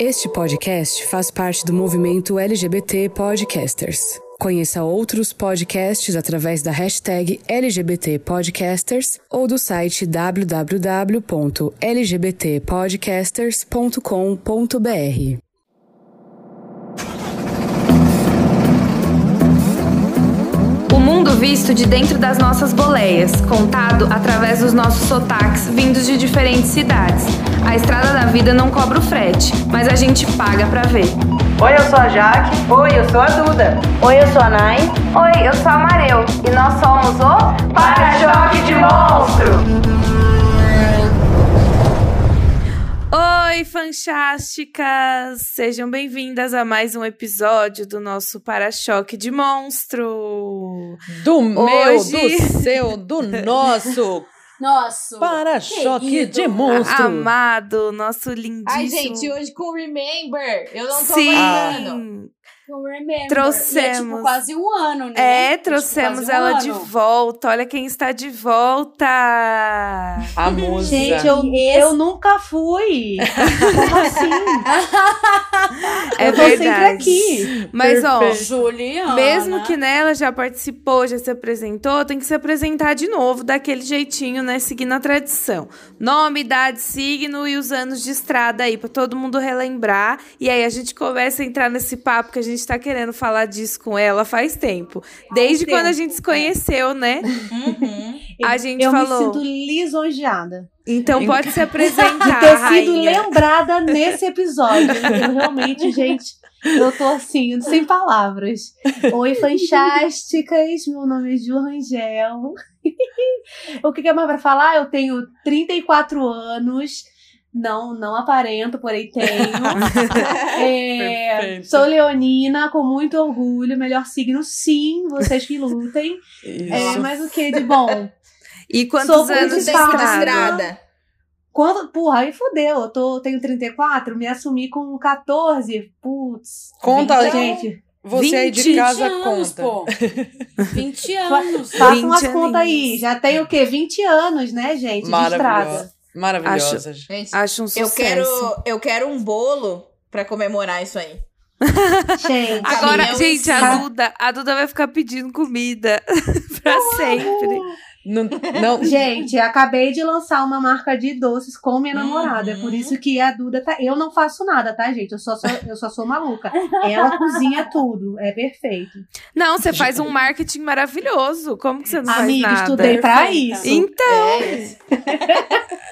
Este podcast faz parte do movimento LGBT Podcasters. Conheça outros podcasts através da hashtag LGBT Podcasters ou do site www.lgbtpodcasters.com.br. O mundo visto de dentro das nossas boleias, contado através dos nossos sotaques vindos de diferentes cidades. A estrada da vida não cobra o frete, mas a gente paga pra ver. Oi, eu sou a Jaque. Oi, eu sou a Duda. Oi, eu sou a Nai. Oi, eu sou a Mareu e nós somos o Para-choque de Monstro! Oi, fantásticas! Sejam bem-vindas a mais um episódio do nosso Para-choque de Monstro. Do meu, Hoje- do seu, do nosso Nosso. para-choque de monstro. Amado, nosso lindíssimo. Ai, gente, hoje com Remember, eu não tô Sim, aguentando. Remember. Trouxemos. E é tipo quase um ano, né? é, tipo, trouxemos quase um ela ano. de volta. Olha quem está de volta. A musa. Gente, eu, Esse- eu nunca fui. Como assim? É eu tô sempre verdade. aqui. Mas, ó, Perfeito. Juliana. Mesmo que nela já participou, já se apresentou, tem que se apresentar de novo, daquele jeitinho, né? Seguindo a tradição. Nome, idade, signo e os anos de estrada aí, pra todo mundo relembrar. E aí a gente começa a entrar nesse papo que a gente tá querendo falar disso com ela faz tempo. Desde tempo, quando a gente se conheceu, né? Uhum. A Eu- gente eu falou. me sinto lisonjeada Então pode se apresentar, de ter sido lembrada nesse episódio. Eu realmente, gente, eu tô assim, sem palavras. Oi, fantásticas. Meu nome é Ju Rangel. o que, que é mais pra falar? Eu tenho 34 anos. Não, não aparento, porém tenho. É, sou leonina, com muito orgulho. Melhor signo, sim, vocês que lutem. Isso. É, mas o que de bom? E quantos Sou anos de estrada? Quando, porra, aí fudeu. Eu tô, tenho 34, me assumi com 14. Putz. Conta, Vinte, gente. Você aí de 20 casa anos, conta. pô. 20 anos. Faça 20 umas contas aí. Já tem o quê? 20 anos, né, gente? De estrada. Maravilhosa. Maravilhosa. gente. Acho um eu sucesso. quero, eu quero um bolo pra comemorar isso aí. Gente. Agora, gente, a. Duda, a Duda vai ficar pedindo comida pra sempre. Não, não, Gente, acabei de lançar uma marca de doces com minha Uhum. namorada. É por isso que a Duda tá. Eu não faço nada, tá, gente? Eu só sou, eu só sou maluca. Ela cozinha tudo. É perfeito. Não, você faz um marketing maravilhoso. Como que você não Amiga, faz nada? estudei pra Perfeita. isso. Então,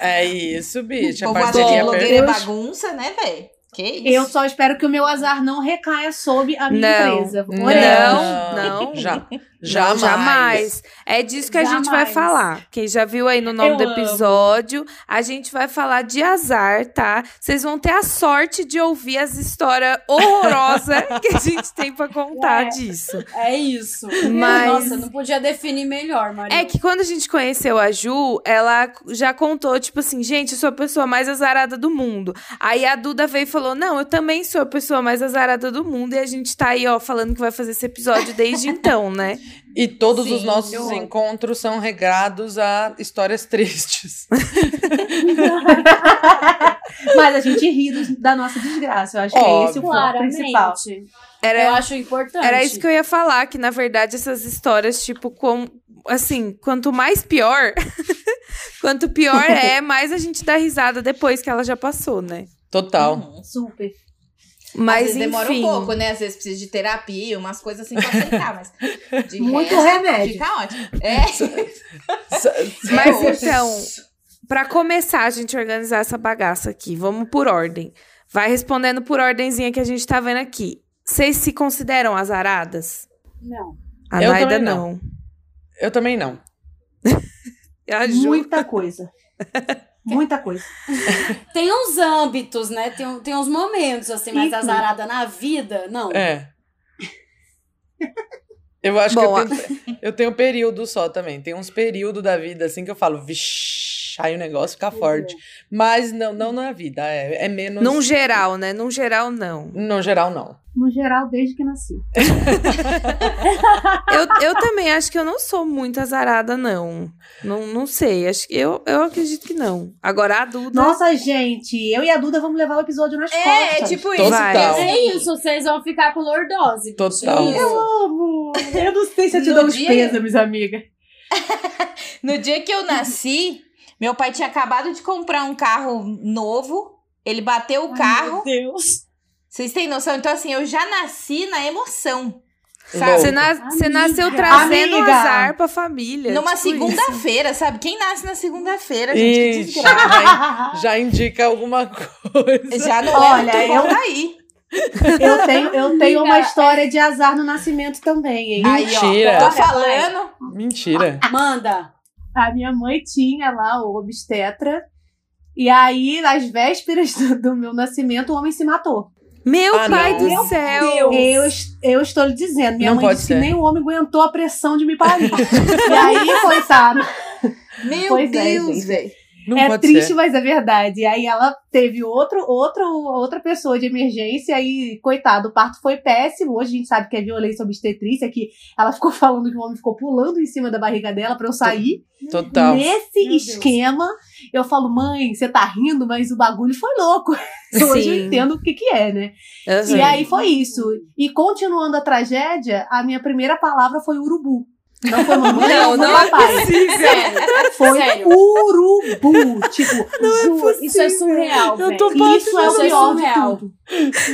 é isso, bicho. A Povo acha que parceria blogueira é bagunça, né, velho? Que isso? Eu só espero que o meu azar não recaia sobre a minha Não. empresa. Não, Oremos. não. Já, Não, jamais. jamais. É disso que a gente vai falar. Quem já viu aí no nome Eu do amo. episódio, a gente vai falar de azar, tá? Vocês vão ter a sorte de ouvir as histórias horrorosas que a gente tem pra contar É. disso. É isso. Mas- Nossa, não podia definir melhor, Maria. É que quando a gente conheceu a Ju, ela já contou, tipo assim, gente, eu sou a pessoa mais azarada do mundo. Aí a Duda veio e falou: Não, eu também sou a pessoa mais azarada do mundo. E a gente tá aí, ó, falando que vai fazer esse episódio desde então, né? E todos Sim, os nossos eu- encontros são regrados a histórias tristes. Mas a gente ri da nossa desgraça. Eu acho que é esse o foco principal. Claramente. Eu Era, acho importante. era isso que eu ia falar, que na verdade essas histórias, tipo, com, assim, quanto mais pior, quanto pior é, mais a gente dá risada depois que ela já passou, né? Total. Uhum. Super. Às Mas vezes demora um enfim. pouco, né? Às vezes precisa de terapia, umas coisas assim pra aceitar, mas. De Muito resto, remédio. Fica ótimo. É. Mas então, pra começar a gente organizar essa bagaça aqui, vamos por ordem. Vai respondendo por ordemzinha que a gente tá vendo aqui. Vocês se consideram azaradas? Não. A Eu Naida também não. Eu também não. Muita coisa. Muita coisa. Tem uns âmbitos, né? Tem, um- tem uns momentos, assim, mais azarada na vida. Não. É. Eu acho Bom, que eu tenho, eu tenho período só também. Tem uns períodos da vida assim que eu falo, vixi, aí o negócio fica forte. Mas não, não na vida, é, é menos. Num geral, né? Num geral, não. No geral, não. No geral, desde que nasci. Eu, eu também acho que eu não sou muito azarada, não. Não, não sei. Acho que eu, eu acredito que não. Agora a Duda. Nossa, gente, eu e a Duda vamos levar o episódio nas É, costas. é tipo Total. isso. Vai. porque, É isso, vocês vão ficar com lordose. Total. Isso. Eu amo. Eu não sei se eu te dou os dia- pêsames, amiga. No dia que eu nasci, meu pai tinha acabado de comprar um carro novo. Ele bateu o carro. Meu Deus. Vocês têm noção? Então, assim, eu já nasci na emoção. Sabe? Você, nas- você nasceu trazendo Amiga. azar pra família. Numa tipo segunda-feira, sabe? Quem nasce na segunda-feira, gente? Que Ixi, desgraça. já, já indica alguma coisa. Já não Olha, é muito bom eu- daí. Eu tenho, eu tenho uma história de azar no nascimento também, hein? Aí, Mentira. ó. Tô falando. Mentira. Manda. A minha mãe tinha lá o obstetra. E aí, nas vésperas do, do meu nascimento, o homem se matou. Meu Ah, pai não. do Meu céu. Eu, eu estou lhe dizendo. Minha Não mãe disse ser. que nem o homem aguentou a pressão de me parir. e aí, coitado. Meu Pois é, Deus, gente. velho. Não é pode triste, ser. mas é verdade. E aí ela teve outro, outro, outra pessoa de emergência e, coitado, o parto foi péssimo. Hoje a gente sabe que é violência obstetrícia, que ela ficou falando que o homem ficou pulando em cima da barriga dela pra eu sair. Total. Nesse Meu Deus. esquema, eu falo, mãe, você tá rindo, mas o bagulho foi louco. Hoje eu entendo o que que é, né? E aí foi isso. E continuando a tragédia, a minha primeira palavra foi urubu. Não foi mamãe, Não, não, foi não é papai. Sério. Foi Sério. urubu. Tipo, Juro, isso é surreal, Eu tô isso é o Isso é pior de surreal. tudo.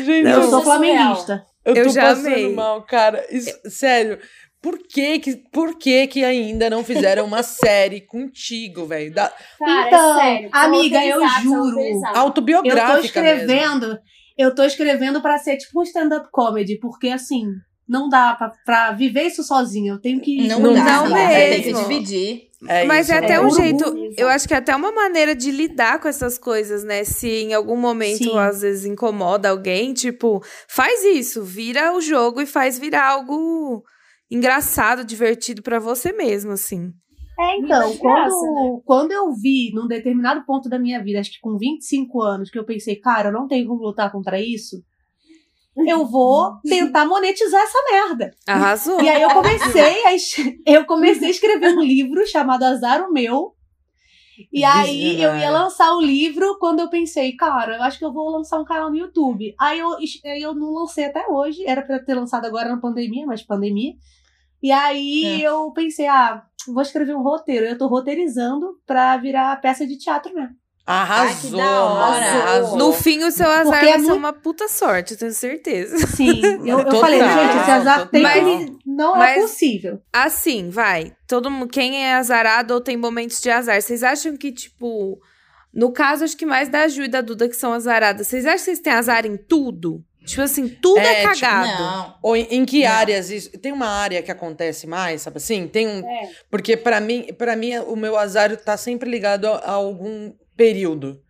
Gente, Eu eu, sou é flamenguista. eu Eu tô já passando amei. mal, cara. Isso- sério. Por que que, por que que ainda não fizeram uma série contigo, velho? Da- Cara, Então, é sério. amiga, eu juro. autorizados. Eu tô Autobiográfica mesmo. escrevendo, eu tô escrevendo pra ser tipo um stand-up comedy, porque assim, não dá pra, pra viver isso sozinha. Eu tenho que. Não, Não dá. Vai ter que dividir. É Mas isso, é até né? um jeito. mesmo. Eu acho que é até uma maneira de lidar com essas coisas, né? Se em algum momento, Sim. às vezes, incomoda alguém, tipo, faz isso, vira o jogo e faz virar algo engraçado, divertido pra você mesmo, assim. É, então, graça, quando, quando eu vi, num determinado ponto da minha vida, acho que com 25 anos, que eu pensei, cara, eu não tenho como lutar contra isso, eu vou tentar monetizar essa merda. Arrasou. E aí eu comecei a, es- eu comecei a escrever um livro chamado Azar o Meu. E aí eu ia lançar o livro quando eu pensei, cara, eu acho que eu vou lançar um canal no YouTube. Aí eu, eu não lancei até hoje, era pra ter lançado agora na pandemia, mas pandemia. E aí eu pensei, ah, vou escrever um roteiro. Eu tô roteirizando pra virar peça de teatro mesmo. Arrasou, Ai, hora. arrasou. No fim, o seu azar Porque vai é ser muito- uma puta sorte, eu tenho certeza. Sim, eu, eu falei, gente, esse azar tem que. Não é Mas- possível. Assim, vai. Todo mundo, quem é azarado ou tem momentos de azar, vocês acham que, tipo. No caso, acho que mais da Ju e da Duda que são azaradas. Vocês acham que vocês têm azar em tudo? Tipo assim, tudo é, É, tipo, cagado. Não. Ou em, em que Não. áreas isso? Tem uma área que acontece mais, sabe assim? Tem um. É. Porque pra mim, para mim o meu azar tá sempre ligado a, a algum período.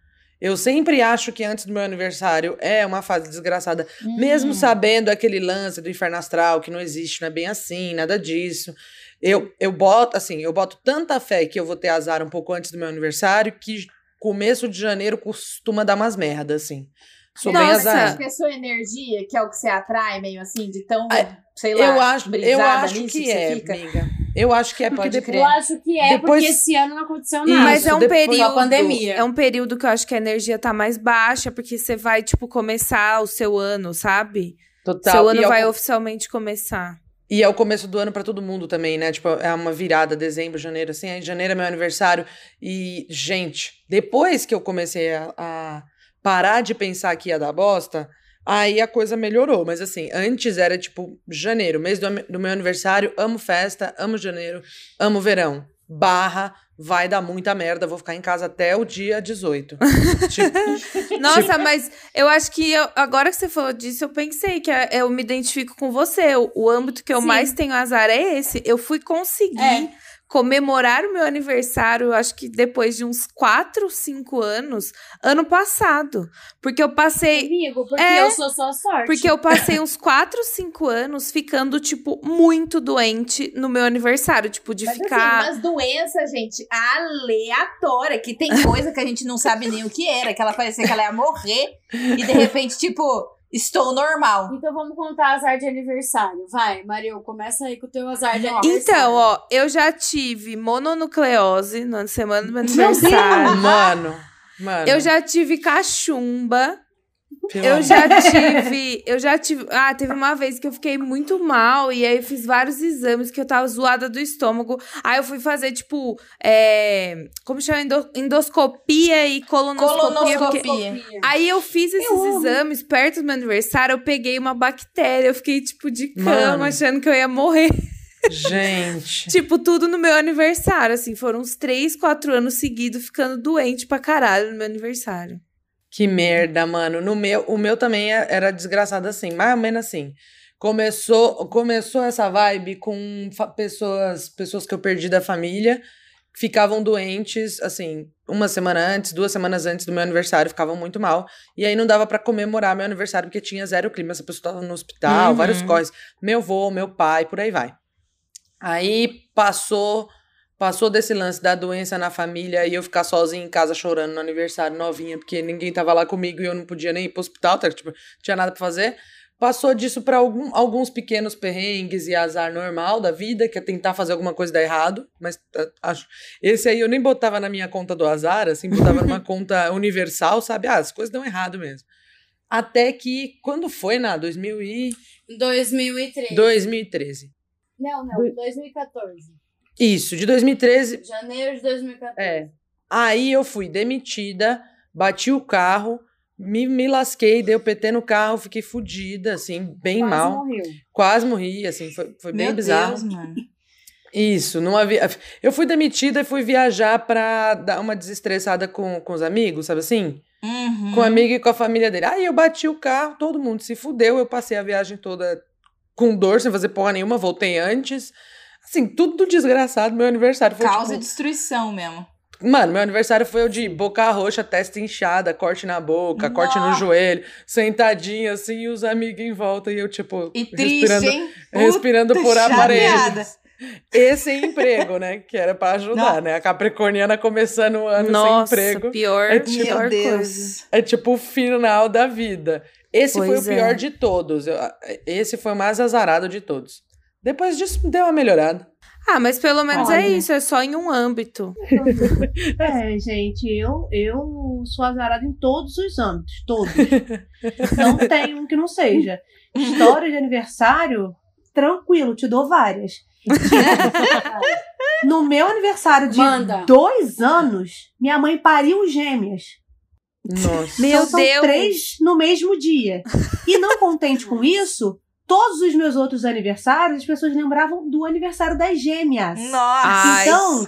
Eu sempre acho que antes do meu aniversário é uma fase desgraçada, mesmo Hum. sabendo aquele lance do inferno astral que não existe, não é bem assim, nada disso. Eu, eu boto assim, eu boto tanta fé que eu vou ter azar um pouco antes do meu aniversário que começo de janeiro costuma dar umas merdas assim. Sou bem Nossa. azar. Acho que é sua energia, que é o que você atrai, meio assim, de tão, Ah, sei lá, Eu acho, eu brisada acho que é, fica. amiga. Eu acho que é porque Pode depois Eu acho que é, Depois- porque esse ano não aconteceu Isso, nada. Mas é um período. pandemia. É um período que eu acho que a energia tá mais baixa, porque você vai, tipo, começar o seu ano, sabe? total. seu e ano ao vai co- oficialmente começar. E é o começo do ano pra todo mundo também, né? Tipo, é uma virada, dezembro, janeiro, assim. Aí janeiro é meu aniversário. E, gente, depois que eu comecei a, a parar de pensar que ia dar bosta, aí a coisa melhorou. Mas, assim, antes era, tipo, janeiro, mês do, do meu aniversário, amo festa, amo janeiro, amo verão. Barra, vai dar muita merda, vou ficar em casa até o dia 18. tipo, Nossa, mas eu acho que eu- agora que você falou disso, eu pensei que eu me identifico com você. O, o âmbito que eu Sim. mais tenho azar é esse. Eu fui conseguir É. comemorar o meu aniversário, acho que depois de uns 4, 5 anos, ano passado. Porque eu passei. Amigo, porque É, eu sou sua sorte. Porque eu passei uns 4, 5 anos ficando, tipo, muito doente no meu aniversário. Tipo, de Mas ficar. assim, umas doenças, gente, aleatória, que tem coisa que a gente não sabe nem o que era, que ela parecia que ela ia morrer, e de repente, tipo, estou normal. Então vamos contar azar de aniversário. Vai, Mario, começa aí com o teu azar de Nossa. aniversário. Então, ó, eu já tive mononucleose na semana do meu Deus! aniversário. Mano, mano. Eu já tive cachumba. Eu já tive. Eu já tive. Ah, teve uma vez que eu fiquei muito mal. E aí eu fiz vários exames que eu tava zoada do estômago. Aí eu fui fazer, tipo. É, como chama? Endo- Endoscopia e colonoscopia. porque- Colonoscopia. Aí eu fiz esses amo. exames perto do meu aniversário. Eu peguei uma bactéria. Eu fiquei, tipo, de cama, Mano. achando que eu ia morrer. Gente. Tipo, tudo no meu aniversário, assim. Foram uns três, quatro anos seguidos ficando doente pra caralho no meu aniversário. Que merda, mano. No meu, o meu também é- era desgraçado assim, mais ou menos assim. Começou, começou essa vibe com pessoas, pessoas que eu perdi da família, ficavam doentes, assim, uma semana antes, duas semanas antes do meu aniversário, ficavam muito mal. E aí não dava pra comemorar meu aniversário porque tinha zero clima, essa pessoa tava no hospital, Uhum. vários corres. Meu avô, meu pai, por aí vai. Aí passou Passou desse lance da doença na família e eu ficar sozinha em casa chorando no aniversário, novinha, porque ninguém tava lá comigo e eu não podia nem ir pro hospital, tá? tipo, não tinha nada pra fazer. Passou disso pra algum, alguns pequenos perrengues e azar normal da vida, que é tentar fazer alguma coisa dar errado, mas ah, acho. Esse aí eu nem botava na minha conta do azar, assim, botava numa conta universal, sabe? Ah, as coisas dão errado mesmo. Até que, quando foi, na 2000 e... 2013. 2013. Não, não, 2014. Isso, de 2013 Janeiro de 2014. É. Aí eu fui demitida, bati o carro, me, me lasquei, dei o PT no carro, fiquei fodida, assim, bem Quase mal. morreu. Quase morri, assim, foi, foi bem Meu bizarro. Deus, mano. Isso, não havia. Eu fui demitida e fui viajar pra dar uma desestressada com, com os amigos, sabe assim? Uhum. Com o amigo e com a família dele. Aí eu bati o carro, todo mundo se fudeu, eu passei a viagem toda com dor, sem fazer porra nenhuma, voltei antes. Assim, tudo desgraçado, meu aniversário foi Causa tipo, e destruição mesmo. Mano, meu aniversário foi o de boca roxa, testa inchada, corte na boca, corte no Nossa. joelho, sentadinha assim, e os amigos em volta e eu, tipo, E triste, respirando, hein? respirando por aparelhos. Esse é emprego, né? Que era pra ajudar, Não. né? A Capricorniana começando o ano Nossa, sem emprego. pior, É tipo- pior Meu Deus. coisa. É tipo o final da vida. Esse foi Pois o pior é. de todos. Eu- esse foi o mais azarado de todos. Depois disso, deu uma melhorada. Ah, mas pelo menos é Olha. isso, é só em um âmbito. É, gente, eu, eu sou azarada em todos os âmbitos, todos. não tem um que não seja. História de aniversário, tranquilo, te dou várias. No meu aniversário de Manda. dois anos, minha mãe pariu gêmeas. Nossa. Meu então, são Deus. três no mesmo dia. E não contente com isso, todos os meus outros aniversários, as pessoas lembravam do aniversário das gêmeas. Nossa. Então,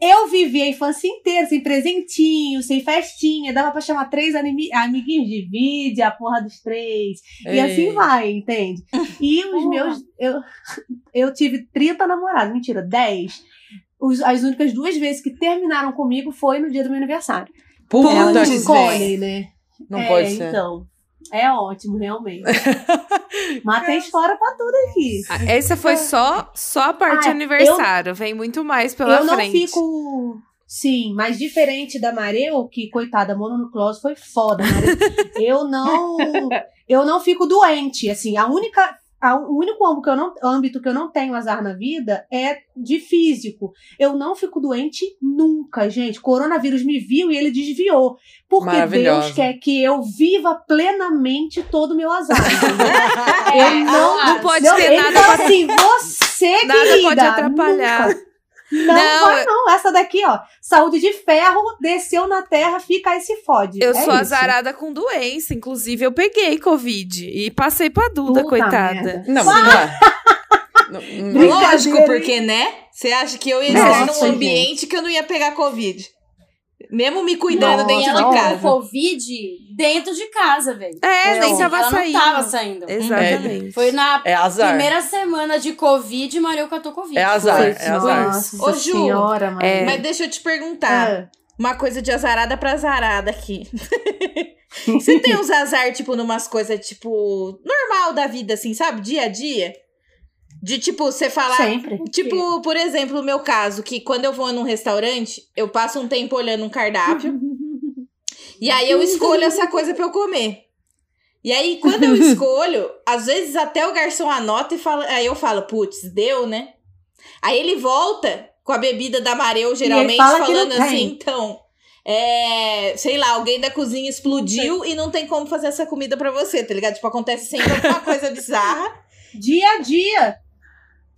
eu vivi a infância inteira sem presentinho, sem festinha. Dava pra chamar três animi- amiguinhos de vídeo, a porra dos três. E assim Ei. vai, entende? E os Porra. meus. Eu, eu tive 30 namorados, mentira, 10. Os- as únicas duas vezes que terminaram comigo foi no dia do meu aniversário. Puta Elas que escolhem, né? Não é, pode ser. Então. É ótimo, realmente. Mas tem história pra tudo aqui. Ah, Essa foi só, só a parte Ah, aniversário. Vem muito mais pela eu não frente. fico. Sim, mas diferente da Mareu, que, coitada, mononucleose foi foda, Mareu. eu não. Eu não fico doente. Assim, a única. A- o único âmbito que, eu não, âmbito que eu não tenho azar na vida é de físico. Eu não fico doente nunca, gente. Coronavírus me viu e ele desviou. Porque. Deus quer que eu viva plenamente todo o meu azar. entendeu? eu não. Não pode não, ter ele nada fala pra- assim, você, Nada querida, pode atrapalhar. nunca. Não, Não, vai não. Essa daqui, ó. Saúde de ferro, desceu na terra, fica aí se fode. Eu É sou isso. azarada com doença. Inclusive, eu peguei Covid e passei pra Duda, Puta coitada. merda. Não, não é. Não, não- Brincadeira, Lógico, porque, né? Você acha que eu ia estar num gente. ambiente que eu não ia pegar Covid? Mesmo me cuidando Nossa, dentro de com casa. Covid dentro de casa, velho. É, nem tava ela saindo. não tava saindo. Exatamente. Foi na É azar. primeira semana de Covid, Mario catou Covid. É azar, Foi, é azar. Nossa Ô, Ju, senhora, mano. é. Mas deixa eu te perguntar. Ah, Uma coisa de azarada pra azarada aqui. Você tem uns azar, tipo, numas coisas, tipo, normal da vida, assim, sabe? Dia a dia? De, tipo, você falar. Sempre. Tipo, por exemplo, o meu caso, que quando eu vou num restaurante, eu passo um tempo olhando um cardápio. e aí eu escolho essa coisa pra eu comer. E aí, quando eu escolho, às vezes até o garçom anota e fala. Aí eu falo, putz, deu, né? Aí ele volta com a bebida da Mareu, geralmente, fala falando assim, então. É, sei lá, alguém da cozinha explodiu e não tem como fazer essa comida pra você, tá ligado? Tipo, acontece sempre alguma coisa bizarra. Dia a dia.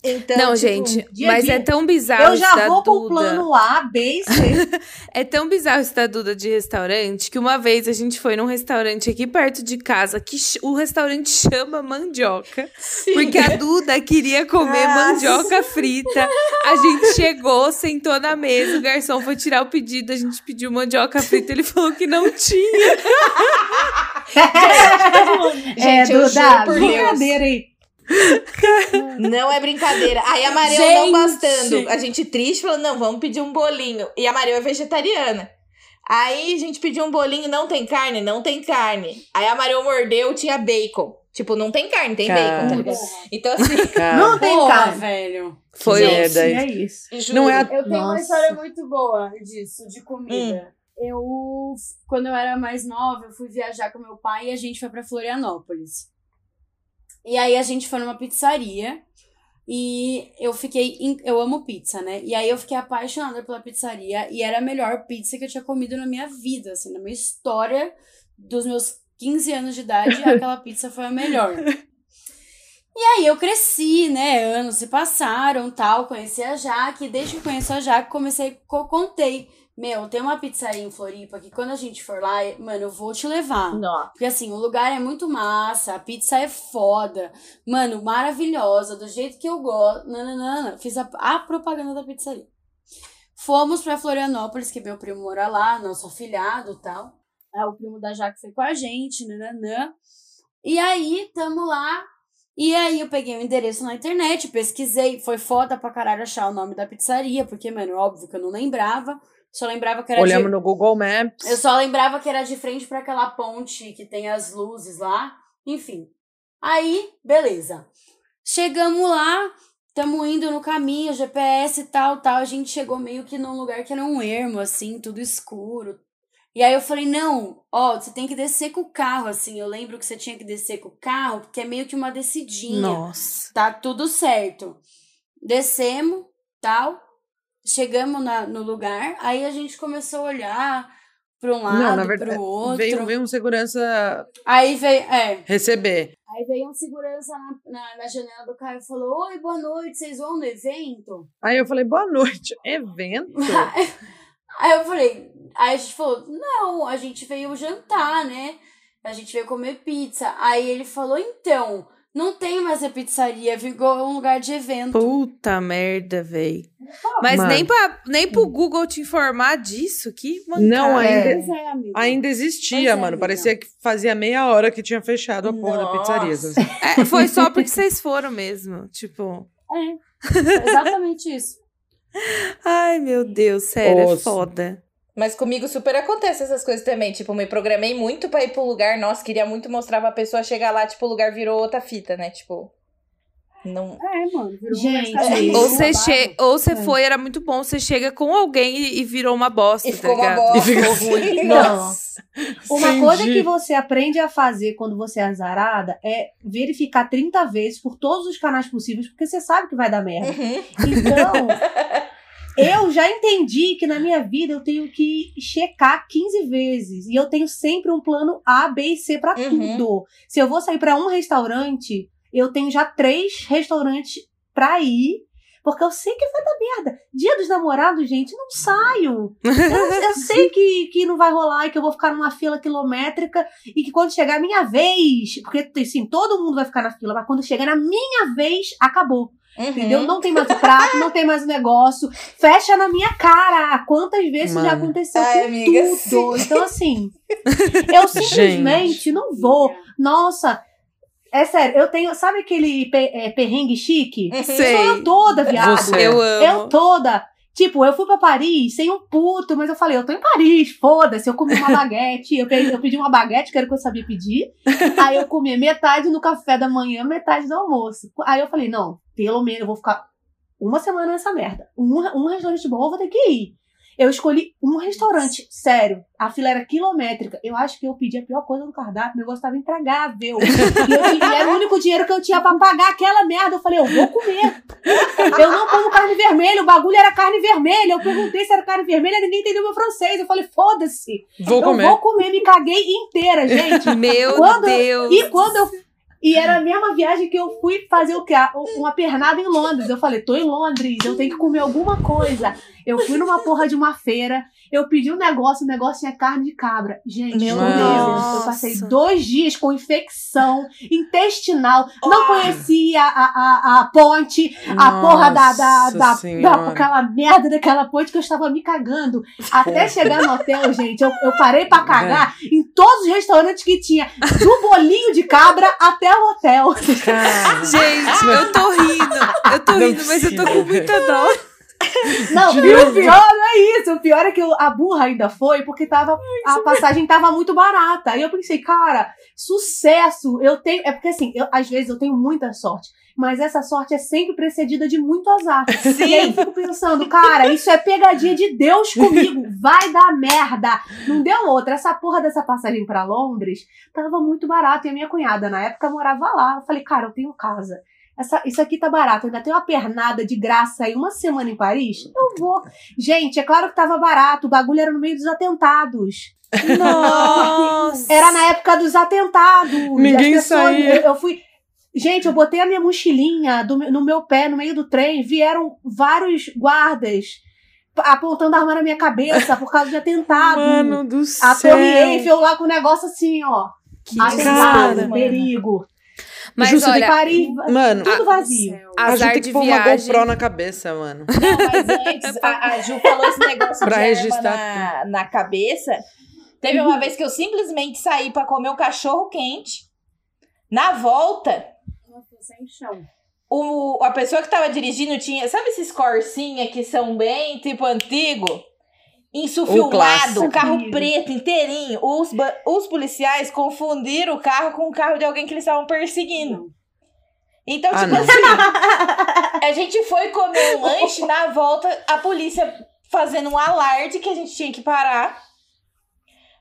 Então, Não, tipo, gente, dia mas dia. é tão bizarro Eu isso já da vou pro Duda. plano A, B e C. É tão bizarro isso da Duda de restaurante que uma vez a gente foi num restaurante aqui perto de casa que o restaurante chama mandioca. Porque a Duda queria comer mandioca frita. A gente chegou, sentou na mesa, o garçom foi tirar o pedido, a gente pediu mandioca frita, ele falou que não tinha. é, Gente, eu Duda, brincadeira aí. Não é brincadeira. Aí a Gente! não bastando, a gente triste, falando, não, vamos pedir um bolinho. E a Mariel é vegetariana. Aí a gente pediu um bolinho, não tem carne? Não tem carne. Aí a Mariel mordeu, tinha bacon. Tipo, não tem carne, tem Cara. bacon. tá ligado? Então, assim, Cara, Não tem Porra, carne. velho. Foi Gente, daí- É isso. juro. Não é a- Eu tenho uma Nossa. história muito boa disso, de comida. Eu, quando eu era mais nova, eu fui viajar com meu pai e a gente foi pra Florianópolis. E aí a gente foi numa pizzaria e eu fiquei. eu amo pizza, né? E aí eu fiquei apaixonada pela pizzaria e era a melhor pizza que eu tinha comido na minha vida, assim, na minha história dos meus 15 anos de idade, aquela pizza foi a melhor. E aí eu cresci, né? Anos se passaram, tal, conheci a Jaque, desde que eu conheço a Jaque, comecei, co- contei. Meu, tem uma pizzaria em Floripa que quando a gente for lá, mano, eu vou te levar. Porque assim, o lugar é muito massa, a pizza é foda. Mano, maravilhosa, do jeito que eu gosto. Nananana. Fiz a, a propaganda da pizzaria. Fomos pra Florianópolis, que meu primo mora lá, nosso afilhado e tal. Aí o primo da Jaque foi com a gente, nananã. E aí, tamo lá. E aí eu peguei o endereço na internet, pesquisei. Foi foda pra caralho achar o nome da pizzaria, porque, mano, óbvio que eu não lembrava. Só lembrava que era de- Olhamos no Google Maps. eu só lembrava que era de frente para aquela ponte que tem as luzes lá. Enfim. Aí, beleza. Chegamos lá, estamos indo no caminho, GPS e tal, tal. A gente chegou meio que num lugar que era um ermo, assim, tudo escuro. E aí eu falei, não, ó, você tem que descer com o carro, assim. Eu lembro que você tinha que descer com o carro, porque é meio que uma descidinha Nossa. tá tudo certo. Descemos, tal. Chegamos na, no lugar, aí a gente começou a olhar para um lado, Não, na para verdade, o outro. veio, veio um segurança Aí veio, é, receber. aí veio um segurança na, na, na janela do carro e falou: Oi, boa noite, vocês vão no evento? Aí eu falei, boa noite. Evento? Aí eu falei, aí a gente falou, não, a gente veio jantar, né? A gente veio comer pizza. Aí ele falou, então, não tem mais a pizzaria, virou um lugar de evento. Puta merda, véi. Mas Mano. nem, pra, nem pro Google te informar disso, que mancada. Não, ainda, é, ainda existia, Pois é, mano. amiga. Parecia que fazia meia hora que tinha fechado a porra da Nossa. pizzaria. É, foi só porque vocês foram mesmo. Tipo, É, exatamente isso. ai meu Deus, sério, é Osso. foda. Mas comigo super acontece essas coisas também. Tipo, me programei muito pra ir pro lugar. Nossa, queria muito mostrar pra pessoa chegar lá, tipo, o lugar virou outra fita, né? Tipo. Não. É, mano. Virou Gente, casa Ou você che ou você É. foi, era muito bom, você chega com alguém e, e virou uma bosta, E tá ficou uma ligado? bosta. E fica ruim. Não. Nossa. Uma Entendi. coisa que você aprende a fazer quando você é azarada é verificar 30 vezes por todos os canais possíveis, porque você sabe que vai dar merda. Uhum. Então, eu já entendi que na minha vida eu tenho que checar 15 vezes. E eu tenho sempre um plano A, B e C pra Uhum. tudo. Se eu vou sair pra um restaurante, eu tenho já três restaurantes pra ir. Porque eu sei que vai dar merda. Dia dos namorados, gente, não saio. Eu, eu sei que, que não vai rolar e que eu vou ficar numa fila quilométrica e que quando chegar a minha vez, porque assim, todo mundo vai ficar na fila, mas quando chegar na minha vez, acabou. Uhum. Entendeu? Não tem mais o prato, não tem mais o negócio. Fecha na minha cara. Quantas vezes isso já Mano. aconteceu Ai, com amiga, tudo? Então, assim, eu simplesmente não vou. Nossa, é sério, eu tenho. Sabe aquele é, perrengue chique? Sei. Sou eu toda, viado. Você. Eu amo. Eu toda. Tipo, eu fui pra Paris sem um puto, mas eu falei, eu tô em Paris, foda-se. Eu comi uma baguete, eu pedi, eu pedi uma baguete, que era o que eu sabia pedir. Aí eu comi metade no café da manhã, metade do almoço. Aí eu falei, não, pelo menos eu vou ficar uma semana nessa merda. Um, um restaurante bom eu vou ter que ir. Eu escolhi um restaurante, sério. A fila era quilométrica. Eu acho que eu pedi a pior coisa no cardápio. O negócio tava intragável. E, eu e era o único dinheiro que eu tinha pra pagar aquela merda. Eu falei, eu vou comer. Eu não como carne vermelha. O bagulho era carne vermelha. Eu perguntei se era carne vermelha. Ninguém entendeu meu francês. Eu falei, foda-se. Vou eu comer. vou comer. Me caguei inteira, gente. Meu Quando- Deus. E quando eu. E era a mesma viagem que eu fui fazer o quê? Uma pernada em Londres. Eu falei, tô em Londres, eu tenho que comer alguma coisa. Eu fui numa porra de uma feira, eu pedi um negócio, o negócio tinha carne de cabra. Gente, Meu Deus, Deus. eu passei dois dias com infecção intestinal. Não conhecia a, a, a ponte, a porra da, da, Nossa da, da, aquela merda daquela ponte que eu estava me cagando. Até chegar no hotel, gente, eu, eu parei pra cagar em todos os restaurantes que tinha, do bolinho de cabra até o hotel. Cara, Gente, eu tô rindo. Eu tô Não rindo, mas eu tô com precisa. muita dó. Não, e o pior não é isso. O pior é que eu- a burra ainda foi porque tava, a passagem tava muito barata. Aí eu pensei, cara, sucesso. Eu tenho. É porque assim, eu- às vezes eu tenho muita sorte. Mas essa sorte é sempre precedida de muito azar. E aí eu fico pensando, cara, isso é pegadinha de Deus comigo. Vai dar merda. Não deu outra. Essa porra dessa passagem pra Londres tava muito barato. E a minha cunhada, na época, morava lá. Eu falei, cara, eu tenho casa. Essa, isso aqui tá barato. Ainda tenho uma pernada de graça aí uma semana em Paris. Eu vou. Gente, é claro que tava barato. O bagulho era no meio dos atentados. Nossa. Era na época dos atentados. Ninguém As pessoas- saía. Eu, eu fui. Gente, eu botei a minha mochilinha do- no meu pé, no meio do trem. Vieram vários guardas apontando a arma na minha cabeça por causa de atentado. mano do a céu. Torre Eiffel lá com o negócio assim, ó. Que Atentado, cara. perigo. Mas Justo de olha, Paris, Mano, tudo vazio. a Ju azar tem de que pôr uma. GoPro na cabeça, mano. Não, mas antes, a, a Ju falou esse negócio Pra de registrar na, na cabeça. Teve uma vez que eu simplesmente saí pra comer um cachorro quente. Na volta, Sem chão. o, a pessoa que tava dirigindo tinha. Sabe esses Corsinha que são bem tipo antigo? Insufilmado, clássico. carro preto inteirinho. Os, os policiais confundiram o carro com o carro de alguém que eles estavam perseguindo. Então, Ah, tipo não. assim, a gente foi comer um lanche, na volta, a polícia fazendo um alarde que a gente tinha que parar.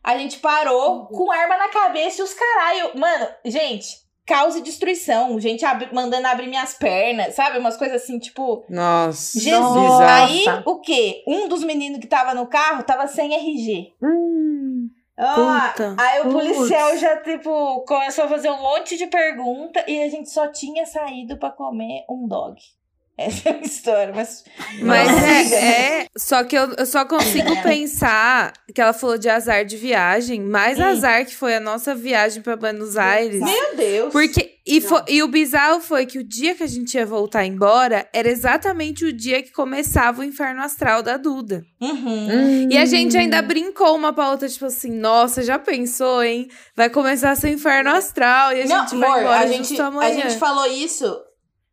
A gente parou com arma na cabeça e os caralho. Mano, gente, causa e destruição. Gente abri- mandando abrir minhas pernas, sabe? Umas coisas assim, tipo. Nossa, Jesus. bizarro. Aí, o quê? Um dos meninos que tava no carro tava sem RG. Hum, Ah, Puta. aí o Putz. policial já, tipo, começou a fazer um monte de pergunta e a gente só tinha saído pra comer um dog. Essa é a história, mas. Mas Nossa. é, é. Só que eu, eu só consigo pensar que ela falou de azar de viagem, mais Hum. azar que foi a nossa viagem pra Buenos Aires. Meu Deus. Porque, e, e o bizarro foi que o dia que a gente ia voltar embora era exatamente o dia que começava o inferno astral da Duda. Uhum. hum. E a gente ainda brincou uma pra outra, tipo assim, nossa, já pensou, hein? Vai começar seu inferno astral e a Não, gente vai amor, embora a gente, a gente falou isso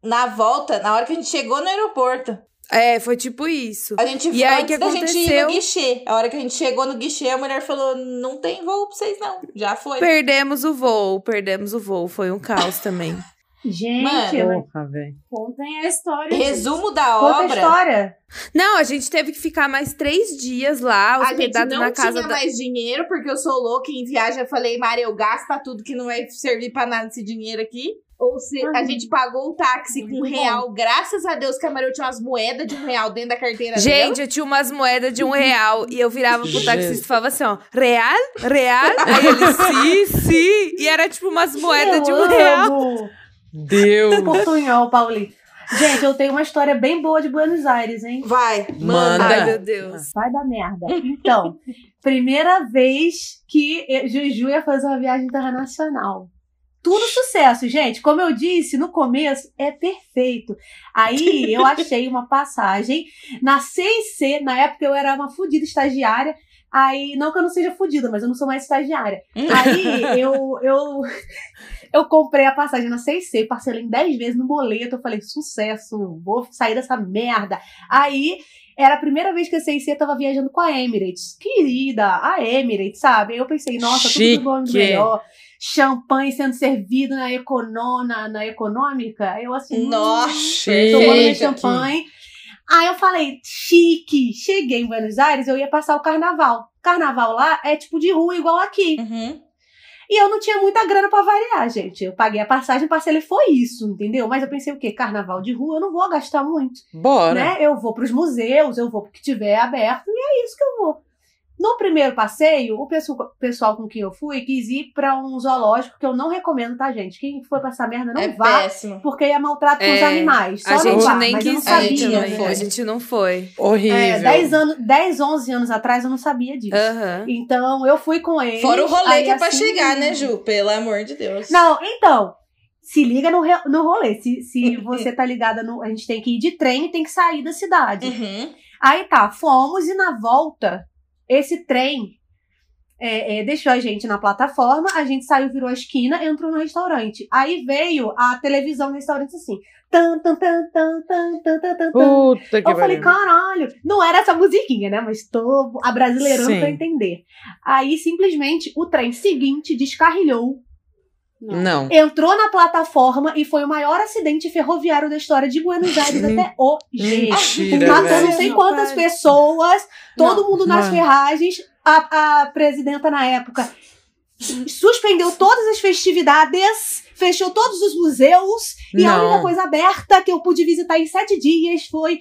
na volta, na hora que a gente chegou no aeroporto. É, foi tipo isso. A gente E aí, que da gente ir aconteceu? no guichê. A hora que a gente chegou no guichê, a mulher falou: não tem voo pra vocês, não. Já foi. Perdemos o voo, perdemos o voo. Foi um caos também. Gente, Mano, Porra, velho. Contem a história. Resumo da conta a obra. história. Não, a gente teve que ficar mais três dias lá, A gente hospedado não na casa tinha da. mais dinheiro, porque eu sou louca e em viagem eu falei, Mari, eu gasto tudo que não vai servir pra nada esse dinheiro aqui. Ou se a gente pagou o táxi com um real, graças a Deus que a Maria tinha umas moedas de um real dentro da carteira dela. Gente, eu tinha umas moedas de um real e eu virava pro taxista e falava assim, ó, real? Real? Aí ele, sim, sim. E era tipo umas moedas de um Eu real. amo. Deus. Portunhol, Paulinho. Gente, eu tenho uma história bem boa de Buenos Aires, hein? Vai, Manda. Ai, meu Deus. Vai dar merda. Então, primeira vez que eu- Juju ia fazer uma viagem internacional. Tudo sucesso, gente. Como eu disse no começo, é perfeito. Aí eu achei uma passagem na C&C, na época eu era uma fodida estagiária. Aí, não que eu não seja fodida, mas eu não sou mais estagiária. Aí eu, eu, eu comprei a passagem na C&C, parcelei em 10 vezes no boleto. Eu falei, sucesso, vou sair dessa merda. Aí era a primeira vez que a C&C tava viajando com a Emirates. Querida, a Emirates, sabe? Aí eu pensei, nossa, tudo bom melhor. Champanhe sendo servido na, econo, na, na econômica. Eu assim, Nossa, Chique. tomando champanhe. Aí eu falei, chique. Cheguei em Buenos Aires, eu ia passar o carnaval. Carnaval lá é tipo de rua, igual aqui. Uhum. E eu não tinha muita grana pra variar, gente. Eu paguei a passagem, parcelei, foi isso, entendeu? Mas eu pensei o quê? Carnaval de rua, eu não vou gastar muito, Bora. né? Eu vou pros museus, eu vou pro que tiver aberto, e é isso que eu vou. No primeiro passeio, o pessoal, com quem eu fui quis ir pra um zoológico que eu não recomendo, tá, gente? Quem for pra essa merda não é vá, péssimo. porque é maltrato com os É, animais. Só A não gente vá, nem mas eu não quis a ir gente sabia, não também. foi. A gente não foi. Horrível. É, 10 anos, 10, 11 anos atrás eu não sabia disso. Aham. Então eu fui com ele. Fora o rolê aí, que é pra assim, chegar, né, Ju? Pelo amor de Deus. Não, então, se liga no, no rolê. Se, se você tá ligada no. A gente tem que ir de trem e tem que sair da cidade. Uhum. Aí tá, fomos e na volta, esse trem é, é, deixou a gente na plataforma, a gente saiu, virou a esquina, entrou no restaurante. Aí veio a televisão do restaurante assim. Tan, tan, tan, tan, tan, tan, tan, tan. Puta Eu que Eu falei, barulho. caralho, não era essa musiquinha, né? Mas tô a brasileirando pra entender. Aí simplesmente o trem seguinte descarrilhou não. entrou na plataforma e foi o maior acidente ferroviário da história de Buenos Aires até hoje. Mentira, Matou não sei Não, quantas pessoas, todo mundo nas Mano. ferragens. A, a presidenta, na época, suspendeu todas as festividades, fechou todos os museus, e a Não. única coisa aberta que eu pude visitar em sete dias foi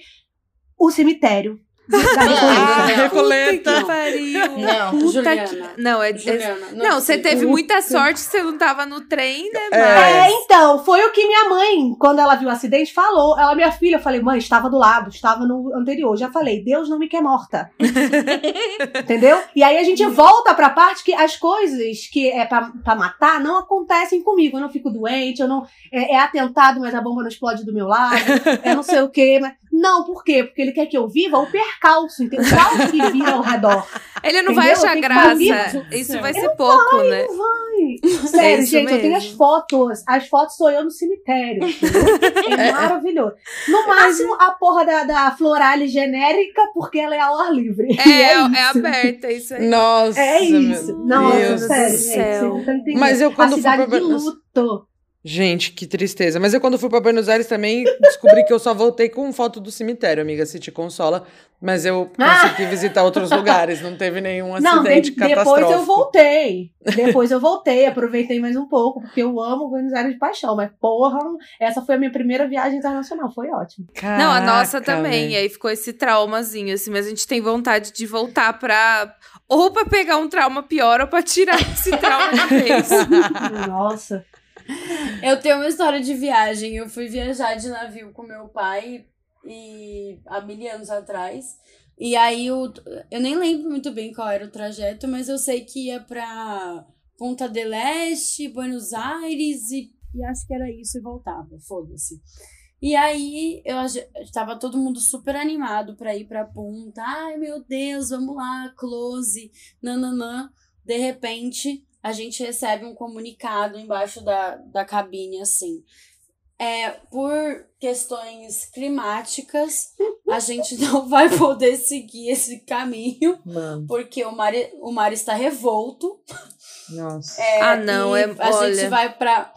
o cemitério. Da Ah, Recoleta. Puta que pariu. Não. Puta Juliana. que... Não, é... é- Juliana, Não, você é teve muita sorte você não tava no trem, né, É. É, mas... então, foi o que minha mãe, quando ela viu o acidente, falou. Ela, minha filha, eu falei, mãe, estava do lado, estava no anterior. Já falei, Deus não me quer morta. Entendeu? E aí a gente volta pra parte que as coisas que é pra, pra matar não acontecem comigo. Eu não fico doente, eu não. É, é atentado, mas a bomba não explode do meu lado. É não sei o quê. Mas... Não, por quê? Porque ele quer que eu viva o percalço, entendeu? O caos que vira ao redor. Ele não vai Entendeu? achar Tem que graça. Isso vai ser pouco, né? Não vai. Sério, isso gente, eu tenho as mesmo. fotos. As fotos sou eu no cemitério. entendeu? É maravilhoso. No máximo, a porra da, da Florale genérica, porque ela é ao ar livre. É, é, isso. aberta, isso aí. Nossa. É isso. meu Nossa, Deus. sério, do gente. céu. Vocês não entendendo. Mas eu, quando a cidade pra de luto. Gente, que tristeza. Mas eu, quando fui pra Buenos Aires também, descobri que eu só voltei com foto do cemitério, amiga. Se te consola. Mas eu consegui visitar outros lugares. Não teve nenhum Não, acidente de- depois eu voltei. Depois eu voltei, aproveitei mais um pouco, porque eu amo Buenos Aires de paixão. Mas, porra, essa foi a minha primeira viagem internacional. Foi ótimo. Não, a nossa Caraca, também. velho. E aí ficou esse traumazinho, assim, mas a gente tem vontade de voltar pra. Ou pra pegar um trauma pior, ou pra tirar esse trauma de vez. Nossa. Eu tenho uma história de viagem. Eu fui viajar de navio com meu pai e há mil anos atrás. E aí o, eu nem lembro muito bem qual era o trajeto, mas eu sei que ia pra Punta del Este, Buenos Aires e, e acho que era isso e voltava, foda-se. E aí eu ach- tava todo mundo super animado pra ir pra Punta. Ai meu Deus, vamos lá, close, nananã. De repente, a gente recebe um comunicado embaixo da, da cabine, assim. É, por questões climáticas, a gente não vai poder seguir esse caminho, Mano, porque o mar, o mar está revolto. nossa. É, Ah, não, e é- A olha. gente vai pra.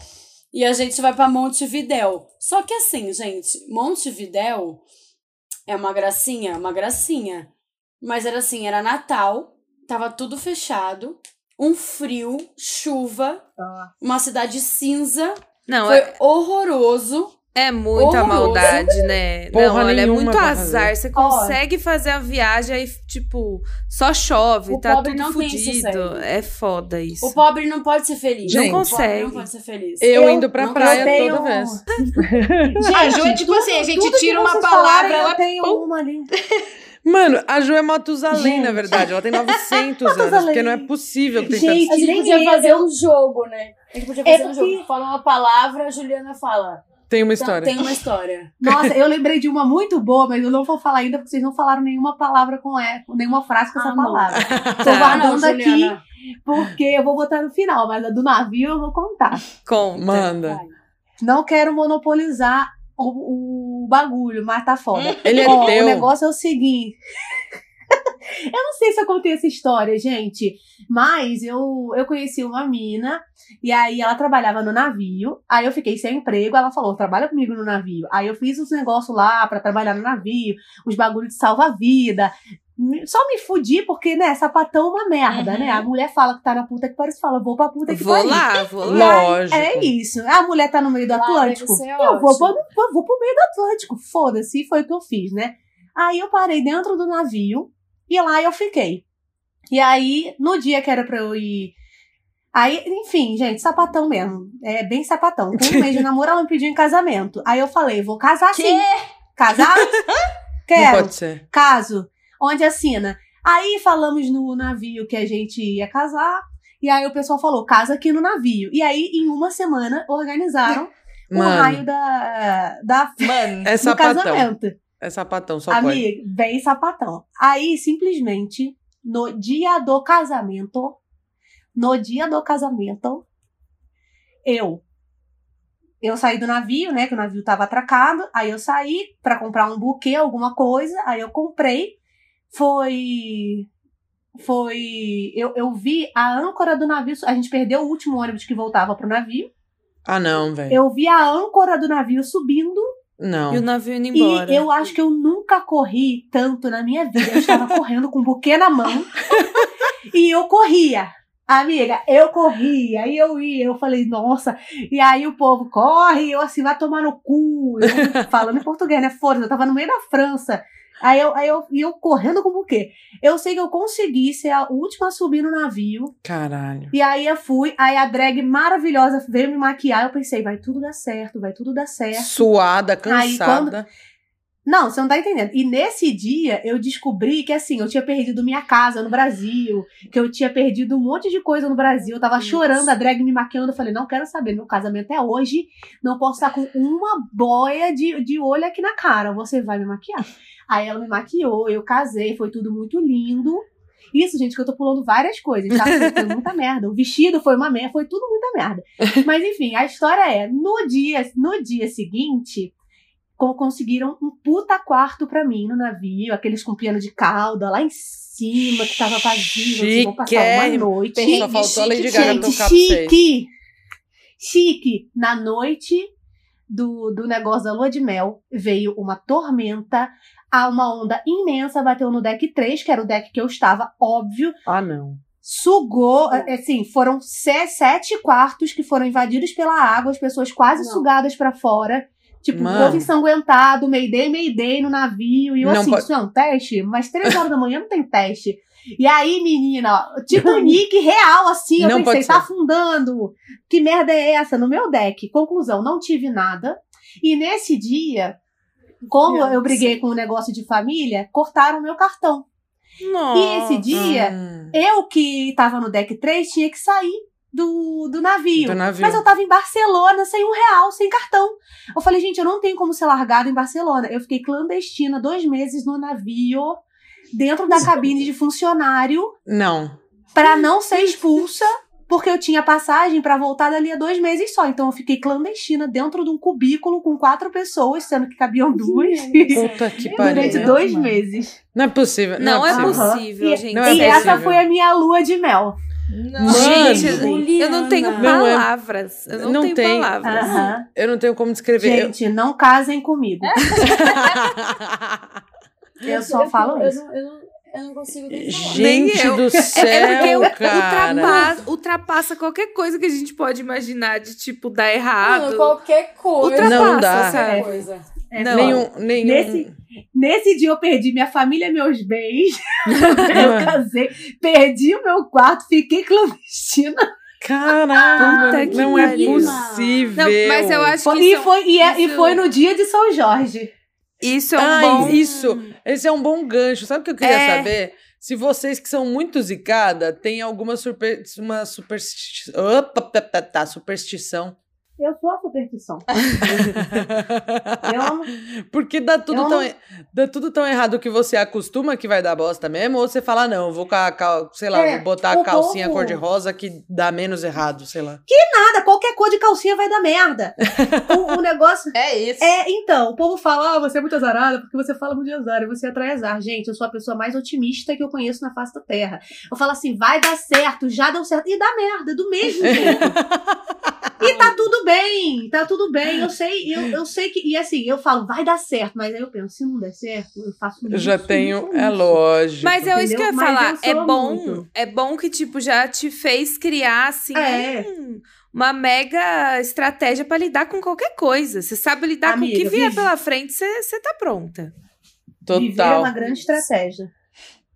E a gente vai pra Montevidéu. Só que assim, gente, Montevidéu é uma gracinha, uma gracinha. Mas era assim, era Natal, tava tudo fechado, um frio, chuva, uma cidade cinza. Não, Foi é, horroroso. é muita horroroso. maldade, né? Porra não, olha, é muito azar. Você consegue fazer a viagem aí, tipo, só chove, O tá pobre tudo não fudido. É foda isso. O pobre não pode ser feliz. Gente. Não O pobre consegue. não pode ser feliz. Eu, Eu indo pra praia tenho- toda vez. A Ju é tipo assim, a gente tira uma palavra, falarem, ela Eu tenho uma ali. Mano, a Ju é Matusalém, na verdade. Ela tem 900 anos, porque não é possível que Gente, A gente podia fazer um jogo, né? A gente podia É fazer um porque- jogo. Fala uma palavra, a Juliana fala. Tem uma Então, história. Tem uma história. Nossa, eu lembrei de uma muito boa, mas eu não vou falar ainda porque vocês não falaram nenhuma palavra com e, nenhuma frase com essa Ah, não. palavra. Tô Ah, não, guardando aqui Juliana. porque eu vou botar no final, mas a do navio eu vou contar. Conta. Manda. Vai. Não quero monopolizar o, o bagulho, mas tá foda. Ele é Ó, teu. O negócio é o seguinte. eu não sei se eu contei essa história, gente. Mas eu, eu conheci uma mina. E aí ela trabalhava no navio. Aí eu fiquei sem emprego. Ela falou: trabalha comigo no navio. Aí eu fiz uns negócios lá pra trabalhar no navio. Uns bagulhos de salva-vida. Só me fudi porque, né, sapatão é uma merda, Uhum. né? A mulher fala que tá na puta que parece fala, vou pra puta que Vou pariu. lá, vou lá. Lógico. É isso. A mulher tá no meio do Atlântico. Eu vou, pro- eu vou pro meio do Atlântico. Foda-se. Foi o que eu fiz, né? Aí eu parei dentro do navio e lá eu fiquei. E aí, no dia que era pra eu ir. Aí, enfim, gente, sapatão mesmo. É bem sapatão. Com um mês de namoro, ela me pediu em casamento. Aí eu falei, vou casar sim. Casar? Não Quero. pode ser. Caso. Onde assina. Aí falamos no navio que a gente ia casar. E aí o pessoal falou, casa aqui no navio. E aí, em uma semana, organizaram o Mano, raio da, da Mano. é do sapatão. casamento. É sapatão, só pode. Amiga, bem sapatão. Aí, simplesmente, no dia do casamento, no dia do casamento, eu. Eu saí do navio, né? Que o navio tava atracado. Aí eu saí pra comprar um buquê, alguma coisa. Aí eu comprei. Foi. Foi. Eu, eu vi a âncora do navio. A gente perdeu o último ônibus que voltava pro navio. Ah, não, velho. Eu vi a âncora do navio subindo. Não. E o navio indo embora. E eu acho que eu nunca corri tanto na minha vida. Eu estava correndo com um buquê na mão. e eu corria. Amiga, eu corria, aí eu ia, eu falei, nossa, e aí o povo corre, e eu assim, vai tomar no cu, eu, falando em português, né? Foda, eu tava no meio da França. Aí eu, aí eu, e eu correndo com o buquê. Eu sei que eu consegui ser a última a subir no navio, Caralho. e aí eu fui, aí a drag maravilhosa veio me maquiar, eu pensei, vai tudo dar certo, vai tudo dar certo. Suada, Aí, cansada. Não, você não tá entendendo. E nesse dia eu descobri que assim, eu tinha perdido minha casa no Brasil, que eu tinha perdido um monte de coisa no Brasil. Eu tava chorando, a drag me maquiando. Eu falei, não quero saber, meu casamento é hoje, não posso estar com uma boia de, de olho aqui na cara. Você vai me maquiar. Aí ela me maquiou, eu casei, foi tudo muito lindo. Isso, gente, que eu tô pulando várias coisas, tá? Foi muita merda. O vestido foi uma merda, foi tudo muita merda. Mas enfim, a história é, no dia, no dia seguinte, co- conseguiram um puta quarto pra mim no navio, aqueles com piano de cauda lá em cima, que tava vazio, assim, vou passar uma noite. Só faltou a Lady chique, Gaga Gente, tocar chique! Chique! Na noite do, do negócio da lua de mel, veio uma tormenta, há uma onda imensa bateu no deck 3, que era o deck que eu estava, óbvio, Ah, não. sugou, assim, foram se- sete quartos que foram invadidos pela água, as pessoas quase Não. sugadas pra fora. Tipo, Mano. povo ensanguentado, Mayday, Mayday no navio. E eu Não assim, pode- isso é um teste? Mas três horas da manhã não tem teste. E aí, menina, Titanic real, assim, eu Não pensei, tá afundando. Que merda é essa? No meu deck. Conclusão, não tive nada. E nesse dia, como Nossa. eu briguei com o negócio de família, cortaram o meu cartão. Nossa. E esse dia, Hum, eu que tava no deck 3 tinha que sair do, do navio. do navio. Mas eu tava em Barcelona sem um real, sem cartão. Eu falei, gente, eu não tenho como ser largado em Barcelona. Eu fiquei clandestina dois meses no navio, dentro da cabine de funcionário, Não. pra não ser expulsa. Porque eu tinha passagem pra voltar dali a dois meses só. Então eu fiquei clandestina dentro de um cubículo com quatro pessoas, sendo que cabiam duas. Puta que pariu. durante dois Mano. meses. Não é possível. Não, é possível. possível, E- gente. Não é e essa possível. foi a minha lua de mel. Gente, eu não tenho Não é- palavras. Eu não, Não tenho tem. palavras. Aham. Eu não tenho como descrever. Eu- Gente, não casem comigo. Eu só falo eu, isso. Não, eu, não, eu não consigo nem falar. Nem Gente eu. do É céu, porque cara. ultrapassa, ultrapassa qualquer coisa que a gente pode imaginar de, tipo, dar errado. Mano, qualquer coisa. Ultrapassa, Não dá. sabe? Coisa. É, Não. Nenhum, nenhum. Nesse- Nesse dia eu perdi minha família, meus bens. Eu casei, perdi o meu quarto, fiquei clandestina. Que não é possível. Não, mas eu acho Foi- que e, isso- foi, e, é- e foi no dia de São Jorge. Isso é um Ai, bom. isso. Esse é um bom gancho. Sabe o que eu queria É. saber? Se vocês que são muito zicada têm alguma super, uma supersti... Opa, tá, tá, tá, superstição. Eu sou a superstição. Eu. Porque dá tudo, Eu tão, dá tudo tão errado que você acostuma que vai dar bosta mesmo, ou você fala, não, vou cal... sei lá, É, vou botar a calcinha povo- cor-de-rosa que dá menos errado, sei lá. Nada, qualquer cor de calcinha vai dar merda. o, o negócio. É isso. É, então, o povo fala, ah, você é muito azarada porque você fala muito de azar e você atrai azar. Gente, eu sou a pessoa mais otimista que eu conheço na face da Terra. Eu falo assim, vai dar certo, já deu certo. E dá merda, do mesmo jeito. e tá tudo bem, tá tudo bem. Eu sei, eu, eu sei que. E assim, eu falo, vai dar certo, mas aí eu penso, se não der certo, eu faço Eu já isso, tenho, isso, é isso. lógico. Mas é isso que eu ia falar. eu É bom, muito. é bom que, tipo, já te fez criar, assim, É. um- uma mega estratégia pra lidar com qualquer coisa. Você sabe lidar com o que Amiga, vier vive. pela frente, você você tá pronta. Viver é Total. uma grande estratégia.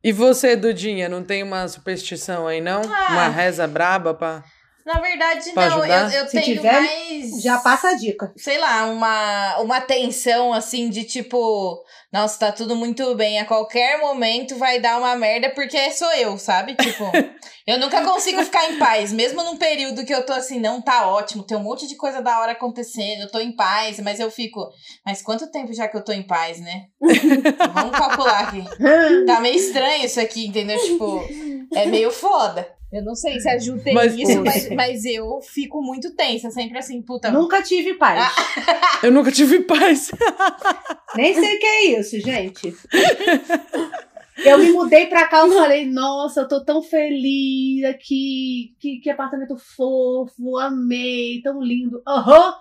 E você, Dudinha, não tem uma superstição aí, não? Ah. Uma reza braba pra... Na verdade, Pra não. ajudar? Eu, eu Se tenho tiver, mais. Já passa a dica. sei lá, uma, uma tensão assim de tipo, nossa, tá tudo muito bem, a qualquer momento vai dar uma merda porque sou eu, sabe? Tipo, eu nunca consigo ficar em paz, mesmo num período que eu tô assim, não tá ótimo, tem um monte de coisa da hora acontecendo, eu tô em paz, mas eu fico, mas quanto tempo já que eu tô em paz, né? Vamos calcular aqui. Tá meio estranho isso aqui, entendeu? Tipo, é meio foda. Eu não sei se ajuda Mas, isso, mas, mas eu fico muito tensa, sempre assim, puta. Nunca tive paz. Eu nunca tive paz. Nem sei o que é isso, gente. Eu me mudei pra cá e falei, nossa, eu tô tão feliz aqui. Que, que apartamento fofo, amei, tão lindo. Aham.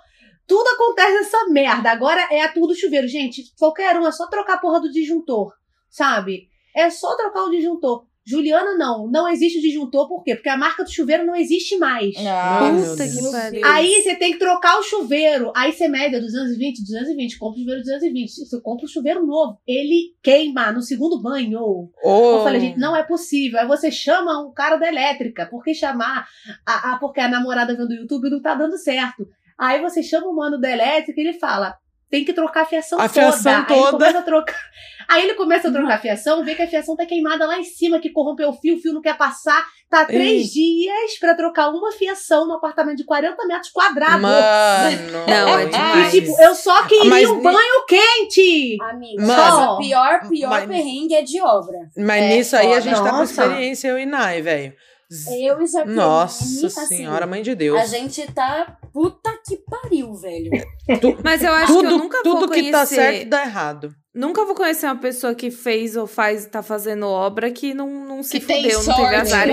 Tudo acontece nessa merda. Agora é a tour do chuveiro. Gente, qualquer um, é só trocar a porra do disjuntor, sabe? É só trocar o disjuntor. Juliana, não. Não existe o disjuntor, por quê? Porque a marca do chuveiro não existe mais. Ah, Puta que pariu. Aí você tem que trocar o chuveiro. Aí você mede 220, 220, compra o chuveiro 220. Você compra o chuveiro novo. Ele queima no segundo banho. Oh. Eu falei, gente, não é possível. Aí você chama o cara da elétrica. Por que chamar? A, a- porque a namorada vendo o YouTube não tá dando certo. Aí você chama o mano da elétrica e ele fala. Tem que trocar a fiação A toda. fiação Aí ele toda. começa a trocar. Aí ele começa a trocar a fiação, vê que a fiação tá queimada lá em cima, que corrompeu o fio, o fio não quer passar. Tá três dias pra trocar uma fiação no apartamento de 40 metros quadrados. Mano. Não, é E, demais. tipo, eu só queria Mas um banho quente. Amiga, Mano. o pior, pior Mas- perrengue é de obra. Mas É nisso aí a gente tá com Nossa. experiência, eu e Nai, velho. Eu e Jaqueline, Nossa assim, senhora, mãe de Deus. A gente tá puta que pariu, velho. Mas eu acho que eu tudo nunca tudo vou que conhecer. tá certo dá errado. Nunca vou conhecer uma pessoa que fez ou faz, tá fazendo obra que não, não se Que tem fudeu, não teve azar.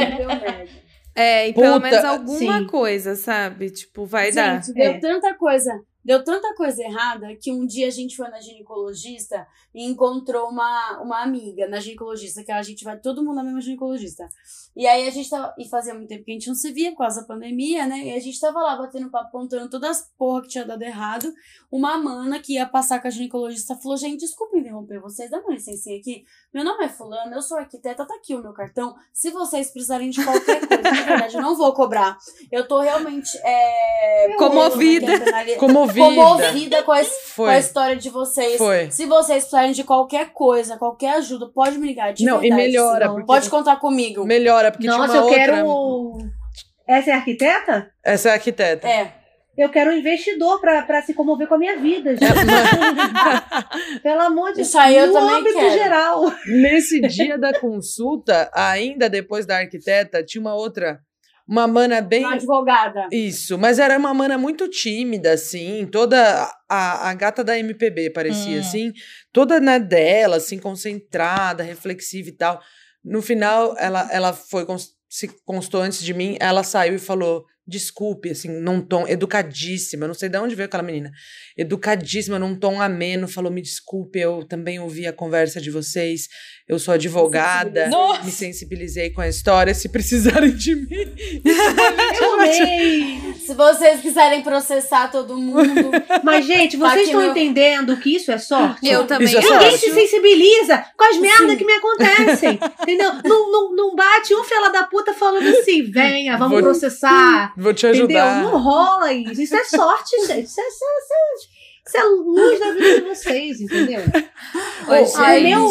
É, e pelo Puta, menos alguma sim. coisa, sabe? Tipo, vai dar. Gente, deu É. tanta coisa. Deu tanta coisa errada que um dia a gente foi na ginecologista e encontrou uma, uma amiga na ginecologista, que a gente vai todo mundo na mesma ginecologista. E aí a gente tava. E fazia muito tempo que a gente não se via causa da pandemia, né? E a gente tava lá batendo papo, contando todas as porra que tinha dado errado. Uma mana que ia passar com a ginecologista falou: gente, desculpa interromper vocês, dá uma licencinha aqui. Meu nome é Fulano, eu sou arquiteta, tá aqui o meu cartão. Se vocês precisarem de qualquer coisa, de verdade, eu não vou cobrar. Eu tô realmente. É, Comovida. penali- Comovida. Comovida com a, com a história de vocês. Foi. Se vocês precisarem de qualquer coisa, qualquer ajuda, pode me ligar. De Não, e verdade, melhora, assim, porque- Pode contar comigo. Melhora, porque Nossa, tinha eu uma outra. quero. Essa é a arquiteta? Essa é a arquiteta. É. Eu quero um investidor pra, pra se comover com a minha vida, gente. Pelo amor de Deus. Isso aí eu no também âmbito quero. geral. Nesse dia da consulta, ainda depois da arquiteta, tinha uma outra. Uma mana bem. Uma advogada. Isso, mas era uma mana muito tímida, assim, toda a, a gata da MPB parecia, Hum. assim, toda na dela, assim, concentrada, reflexiva e tal. No final, ela, ela foi, se constou antes de mim, ela saiu e falou, desculpe, assim, num tom educadíssima, não sei de onde veio aquela menina, educadíssima, num tom ameno, falou, me desculpe, eu também ouvi a conversa de vocês, eu sou advogada, Nossa! me sensibilizei com a história, se precisarem de mim. Amei. Se vocês quiserem processar todo mundo. Mas, gente, vocês estão meu- entendendo que isso é sorte? Eu também Isso é sorte. Ninguém se sensibiliza com as merdas que me acontecem. entendeu? Não, não, não bate um fela da puta falando assim, venha, vamos Vou- processar. Vou te Entendeu? ajudar. Não rola isso. Isso é sorte, gente. Isso é, isso é- isso é a luz da vida de vocês, entendeu? Oi, meu,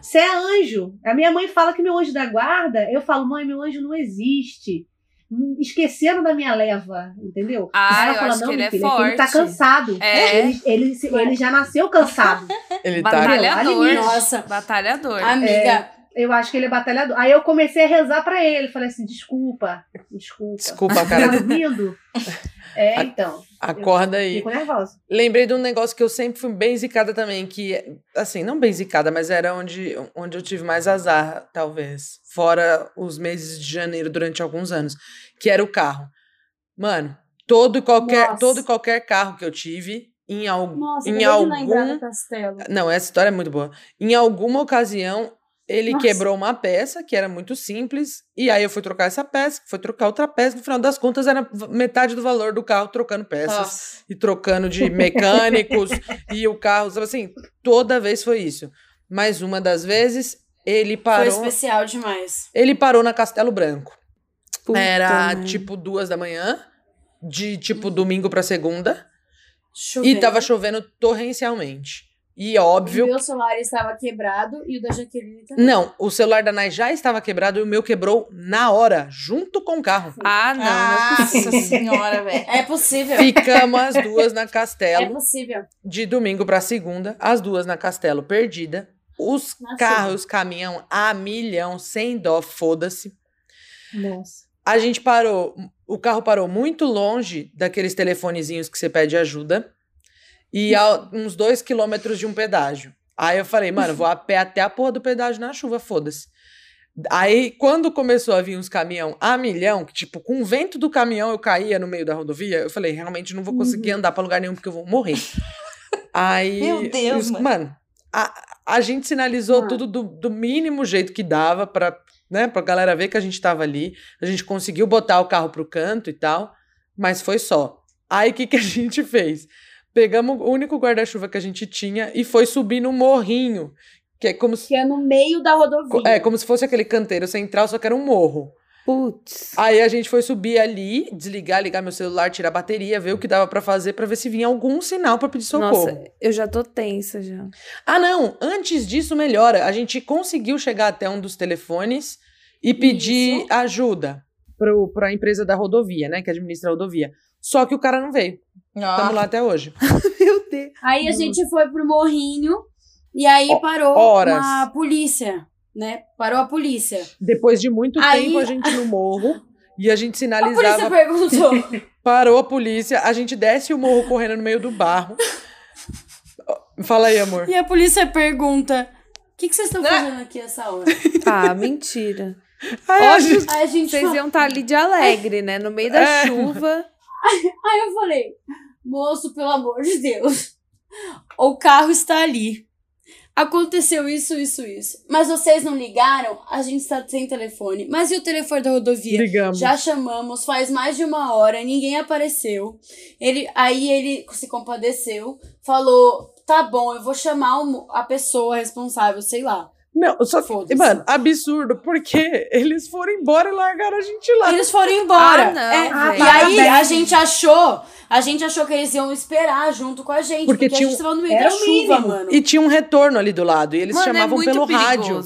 você é anjo. A minha mãe fala que meu anjo da guarda, eu falo, mãe, meu anjo não existe. Esqueceram da minha leva, entendeu? Ah, eu acho que ele é filha, que ele tá forte." cansado. É. Ele, ele, se- ele já nasceu cansado. Ele tá. Batalhador. Nossa. Batalhador. Amiga, Eu acho que ele é batalhador. Aí eu comecei a rezar pra ele. Falei assim: desculpa, desculpa. Desculpa, Tá cara. ouvindo? É, A- então. Acorda aí. Fico nervosa. Lembrei de um negócio que eu sempre fui bem zicada também, que, assim, não bem zicada, mas era onde, onde eu tive mais azar, talvez. Fora os meses de janeiro durante alguns anos, que era o carro. Mano, todo e qualquer, Nossa. todo e qualquer carro que eu tive, em, al, nossa, em algum. Não, essa história é muito boa. Em alguma ocasião, ele Nossa. quebrou uma peça que era muito simples, e aí eu fui trocar essa peça, fui trocar outra peça, no final das contas era metade do valor do carro trocando peças Nossa. e trocando de mecânicos e o carro, sabe assim, toda vez foi isso. Mas uma das vezes ele Foi parou, especial demais. ele parou na Castelo Branco. Puta Era merda. tipo duas da manhã, de tipo domingo pra segunda, Chovendo. e tava chovendo torrencialmente. E O óbvio meu celular estava quebrado e o da Jaqueline também. Não, o celular da Nai já estava quebrado e o meu quebrou na hora, junto com o carro. Ah, não, é Nossa senhora, velho. É possível. Ficamos as duas na É Castelo, possível. de domingo pra segunda, as duas na Castelo perdida. Os carros, os caminhão a milhão, sem dó, foda-se. Nossa. A gente parou, o carro parou muito longe daqueles telefonezinhos que você pede ajuda e a uns dois quilômetros de um pedágio. Aí eu falei, mano, vou a pé até a porra do pedágio na chuva, foda-se. Aí, quando começou a vir uns caminhão a milhão, que tipo, com o vento do caminhão eu caía no meio da rodovia, eu falei, realmente não vou conseguir andar pra lugar nenhum porque eu vou morrer. Aí. Meu Deus, os- mano. mano. a, a gente sinalizou Ah. tudo do, do mínimo jeito que dava pra, né, pra galera ver que a gente tava ali. A gente conseguiu botar o carro pro canto e tal, mas foi só. Aí o que, que a gente fez? Pegamos o único guarda-chuva que a gente tinha e foi subir no morrinho, que é como se, Que é no meio da rodovia. é, como se fosse aquele canteiro central, só que era um morro. Putz. Aí a gente foi subir ali, desligar, ligar meu celular, tirar a bateria, ver o que dava pra fazer pra ver se vinha algum sinal pra pedir socorro. Nossa, eu já tô tensa já. Ah, não, antes disso melhora. A gente conseguiu chegar até um dos telefones e pedir Isso. ajuda pro, pra empresa da rodovia, né, que administra a rodovia. Só que o cara não veio. Estamos lá até hoje. Meu Deus. Aí a gente foi pro morrinho e aí Ho- parou horas. uma polícia, né? Parou a polícia. Depois de muito Aí- tempo a gente no morro e a gente A polícia sinalizava, perguntou. parou a polícia, a gente desce o morro correndo no meio do barro. Fala aí, amor. e a polícia pergunta: O que, que vocês estão fazendo aqui essa hora? Ah, mentira. Aí a gente- Aí a gente Vocês iam estar ali de alegre, né? No meio da É. chuva. Aí eu falei, moço, pelo amor de Deus, o carro está ali. Aconteceu isso, isso, isso. Mas vocês não ligaram? A gente está sem telefone. Mas e o telefone da rodovia? Ligamos. Já chamamos, faz mais de uma hora, ninguém apareceu. Ele, aí ele se compadeceu, falou: tá bom, eu vou chamar a pessoa responsável, sei lá. Não, só que, Foda-se. mano, absurdo, porque eles foram embora e largaram a gente lá. Eles foram embora. Ah, não, É, velho. e aí a gente achou, a gente achou que eles iam esperar junto com a gente, Porque porque, tinha a gente tava no meio da chuva, mínimo. mano. E tinha um retorno ali do lado. E eles Mano, é chamavam muito pelo rádio.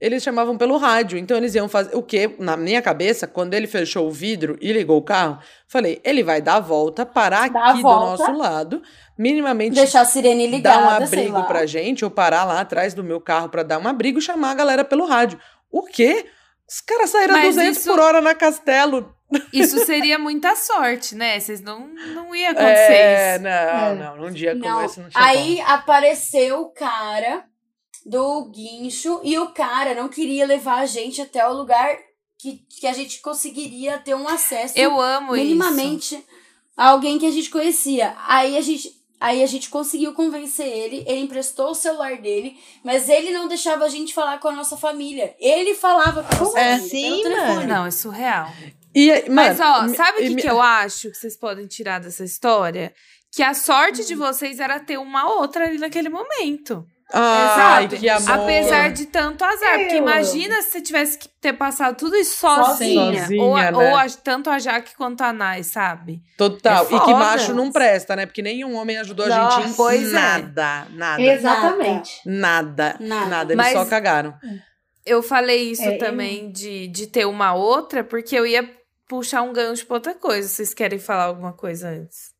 Eles chamavam pelo rádio. Então eles iam fazer. O quê? Na minha cabeça, quando ele fechou o vidro e ligou o carro, falei: ele vai dar a volta, parar Dar aqui do volta. nosso lado, minimamente Deixar a sirene ligada, dar um abrigo pra gente, ou parar lá atrás do meu carro pra dar um abrigo e chamar a galera pelo rádio. O quê? Os caras saíram Mas 200 isso- por hora na Castelo. Isso seria muita sorte, né? Vocês não, não ia acontecer É, isso. não, É. não. Num dia como Não, esse não tinha aí apareceu o cara do guincho e o cara não queria levar a gente até o lugar que, que a gente conseguiria ter um acesso Eu amo isso. minimamente a alguém que a gente conhecia. Aí a gente, aí a gente conseguiu convencer ele, ele emprestou o celular dele, mas ele não deixava a gente falar com a nossa família. Ele falava com a nossa É família assim, pelo telefone. mano? Não, é surreal. E, Mas, mano, ó, sabe o que, me- que eu acho que vocês podem tirar dessa história? Que a sorte de vocês era ter uma outra ali naquele momento. Ai, Exato. que amor. Apesar de tanto azar. Porque Eu- imagina se você tivesse que ter passado tudo isso sozinha. Sozinha, ou a- né? ou a- tanto a Jaque quanto a Nai, sabe? Total. É e que macho não presta, né? Porque nenhum homem ajudou a gente em pois é. nada. Nada. Exatamente. Nada. Nada. Nada. Eles Mas- só cagaram. Eu falei isso É, também de, de ter uma outra, porque eu ia puxar um gancho pra outra coisa. Vocês querem falar alguma coisa antes?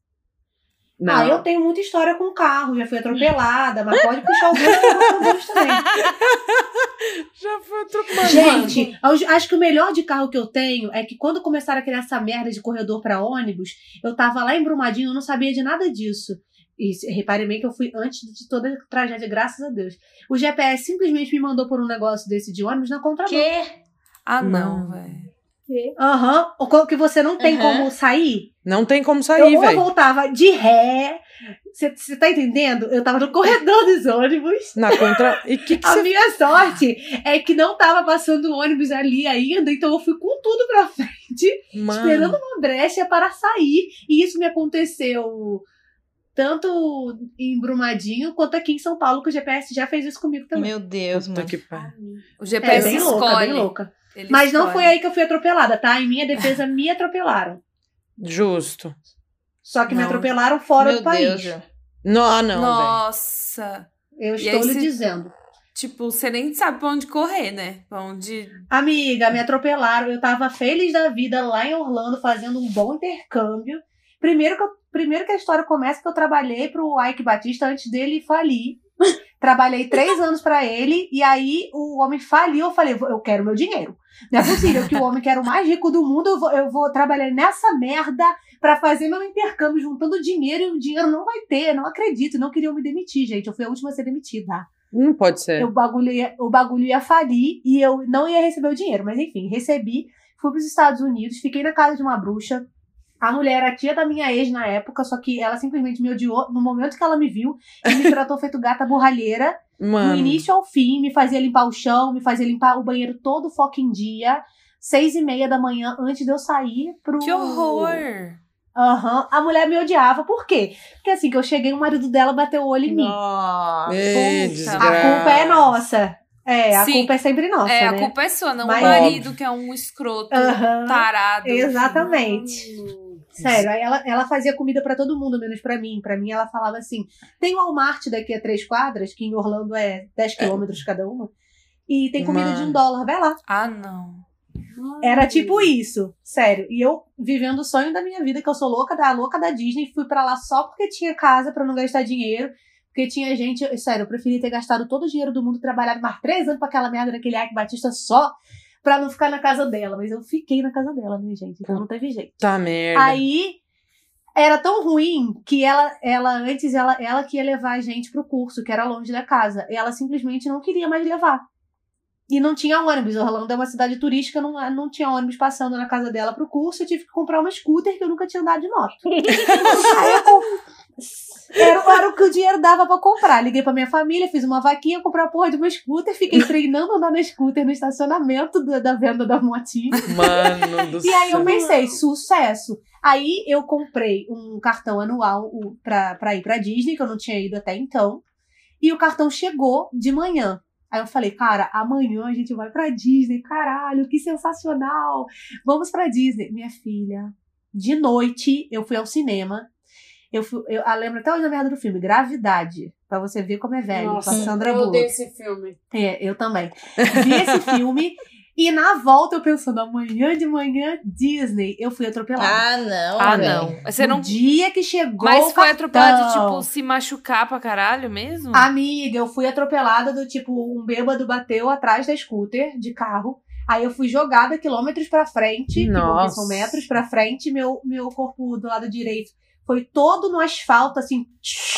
Não. Ah, eu tenho muita história com carro, já fui atropelada, mas pode puxar o gancho também. Já foi atropelado. Gente, eu acho que o melhor de carro que eu tenho é que quando começaram a criar essa merda de corredor pra ônibus, eu tava lá em Brumadinho, eu não sabia de nada disso. E se- repare bem que eu fui antes de toda a tragédia, graças a Deus. O GPS simplesmente me mandou por um negócio desse de ônibus na contramão. Que? Ah, não, Não. velho. Aham. O qual que você não tem Aham. como sair. Não tem como eu, sair, ou eu velho. voltava de ré. Você tá entendendo? Eu tava no corredor dos ônibus. Na contra. E que que A você. minha sorte é que não tava passando ônibus ali ainda, então eu fui com tudo pra frente, esperando Mano. uma brecha para sair. E isso me aconteceu tanto em Brumadinho quanto aqui em São Paulo, que o GPS já fez isso comigo também. Meu Deus, Puta mano. que. O É GPS bem louca, escolhe. bem louca. Ele Mas não escolhe. foi aí que eu fui atropelada, tá? Em minha defesa, me atropelaram. Justo. Só que me Não. atropelaram fora Meu do país. Deus. Não, ah, não, velho. Nossa. Eu E estou lhe se- dizendo. Tipo, você nem sabe pra onde correr, né? Pra onde. Amiga, me atropelaram. Eu tava feliz da vida lá em Orlando, fazendo um bom intercâmbio. Primeiro que, eu- primeiro que a história começa que eu trabalhei pro Ike Batista antes dele falir. Trabalhei três anos pra ele, e aí o homem faliu. Eu falei, eu quero meu dinheiro. Não é possível que o homem que era o mais rico do mundo, eu vou, eu vou trabalhar nessa merda pra fazer meu intercâmbio, juntando dinheiro, e o dinheiro não vai ter. Não acredito, não queriam me demitir, gente. Eu fui a última a ser demitida. Não pode ser. O bagulho, ia, o bagulho ia falir e eu não ia receber o dinheiro. Mas enfim, recebi. Fui pros Estados Unidos, fiquei na casa de uma bruxa. A mulher era tia da minha ex na época, só que ela simplesmente me odiou no momento que ela me viu e me tratou feito gata borralheira. Mano. Do início ao fim, me fazia limpar o chão, me fazia limpar o banheiro todo fucking dia. Seis e meia da manhã, antes de eu sair pro. Que horror! Aham. A mulher me odiava. Por quê? Porque assim que eu cheguei, o marido dela bateu o olho em mim. Nossa. Ei. A culpa é nossa. É, a Sim. culpa é sempre nossa, é, né? a culpa é sua, não Mas- o marido que é um escroto, Aham. tarado. Exatamente. Sério, ela, ela fazia comida pra todo mundo, menos pra mim. Pra mim, ela falava assim: tem o Walmart daqui a três quadras, que em Orlando é 10 quilômetros cada uma, e tem comida de um Mano. dólar, vai lá. Ah, não. Era tipo isso, sério. E eu vivendo o sonho da minha vida, que eu sou louca da louca da Disney, fui pra lá só porque tinha casa pra não gastar dinheiro. Porque tinha gente, sério, eu preferia ter gastado todo o dinheiro do mundo, trabalhado mais três anos pra aquela merda daquele Ike Batista só, pra não ficar na casa dela. Mas eu fiquei na casa dela, né, gente? Então não teve jeito. Tá merda. Aí era tão ruim que ela, ela antes, ela, ela que ia levar a gente pro curso, que era longe da casa. E ela simplesmente não queria mais levar. E não tinha ônibus. Orlando é uma cidade turística, não, não tinha ônibus passando na casa dela pro curso. Eu tive que comprar uma scooter que eu nunca tinha andado de moto. Aí eu era, era o que o dinheiro dava pra comprar. Liguei pra minha família, fiz uma vaquinha, comprei a porra de uma scooter, fiquei treinando andar na scooter no estacionamento da, da venda da motinha. Mano do E aí eu céu. pensei, sucesso. Aí eu comprei um cartão anual pra, pra ir pra Disney, que eu não tinha ido até então. E o cartão chegou de manhã. Aí eu falei, cara, amanhã a gente vai pra Disney, caralho, que sensacional. Vamos pra Disney. Minha filha, de noite eu fui ao cinema. Eu, eu, eu lembro até hoje da merda do filme, Gravidade. Pra você ver como é velho, Nossa, com a Sandra eu Bullock. odeio esse filme. É, eu também. Vi esse filme e na volta eu pensando, amanhã de manhã, Disney. Eu fui atropelada. Ah, não. Ah, velho. não. Você no não. dia que chegou Mas o foi cartão. tipo, se machucar pra caralho mesmo? Amiga, eu fui atropelada do tipo, um bêbado bateu atrás da scooter de carro. Aí eu fui jogada quilômetros pra frente, que Nossa. são metros pra frente, meu, meu corpo do lado direito foi todo no asfalto, assim.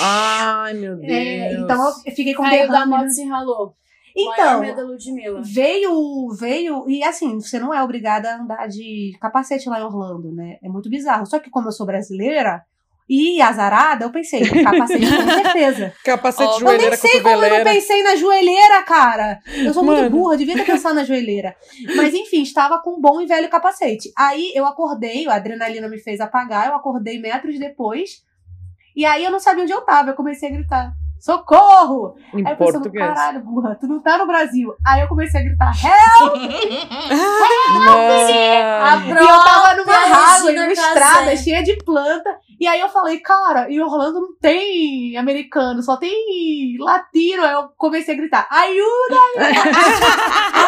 Ai, meu Deus. É, então eu fiquei com Caiu da moto e se ralou. Então, medo. Veio, veio, e assim, você não é obrigada a andar de capacete lá em Orlando, né? É muito bizarro. Só que como eu sou brasileira e azarada, eu pensei, capacete com certeza. Capacete, Ó, eu Eu nem joelheira, sei como eu não pensei na joelheira, cara. Eu sou muito Mano. burra, devia ter pensado na joelheira. Mas enfim, estava com um bom e velho capacete. Aí eu acordei, a adrenalina me fez apagar, eu acordei metros depois. E aí eu não sabia onde eu tava, eu comecei a gritar. socorro! Em Aí eu pensando, português. caralho, burra, tu não tá no Brasil. Aí eu comecei a gritar, help! Mano. E eu tava numa Regina numa estrada cheia de planta. E aí eu falei, cara, em Orlando não tem americano, só tem latino. Aí eu comecei a gritar, ajuda-me!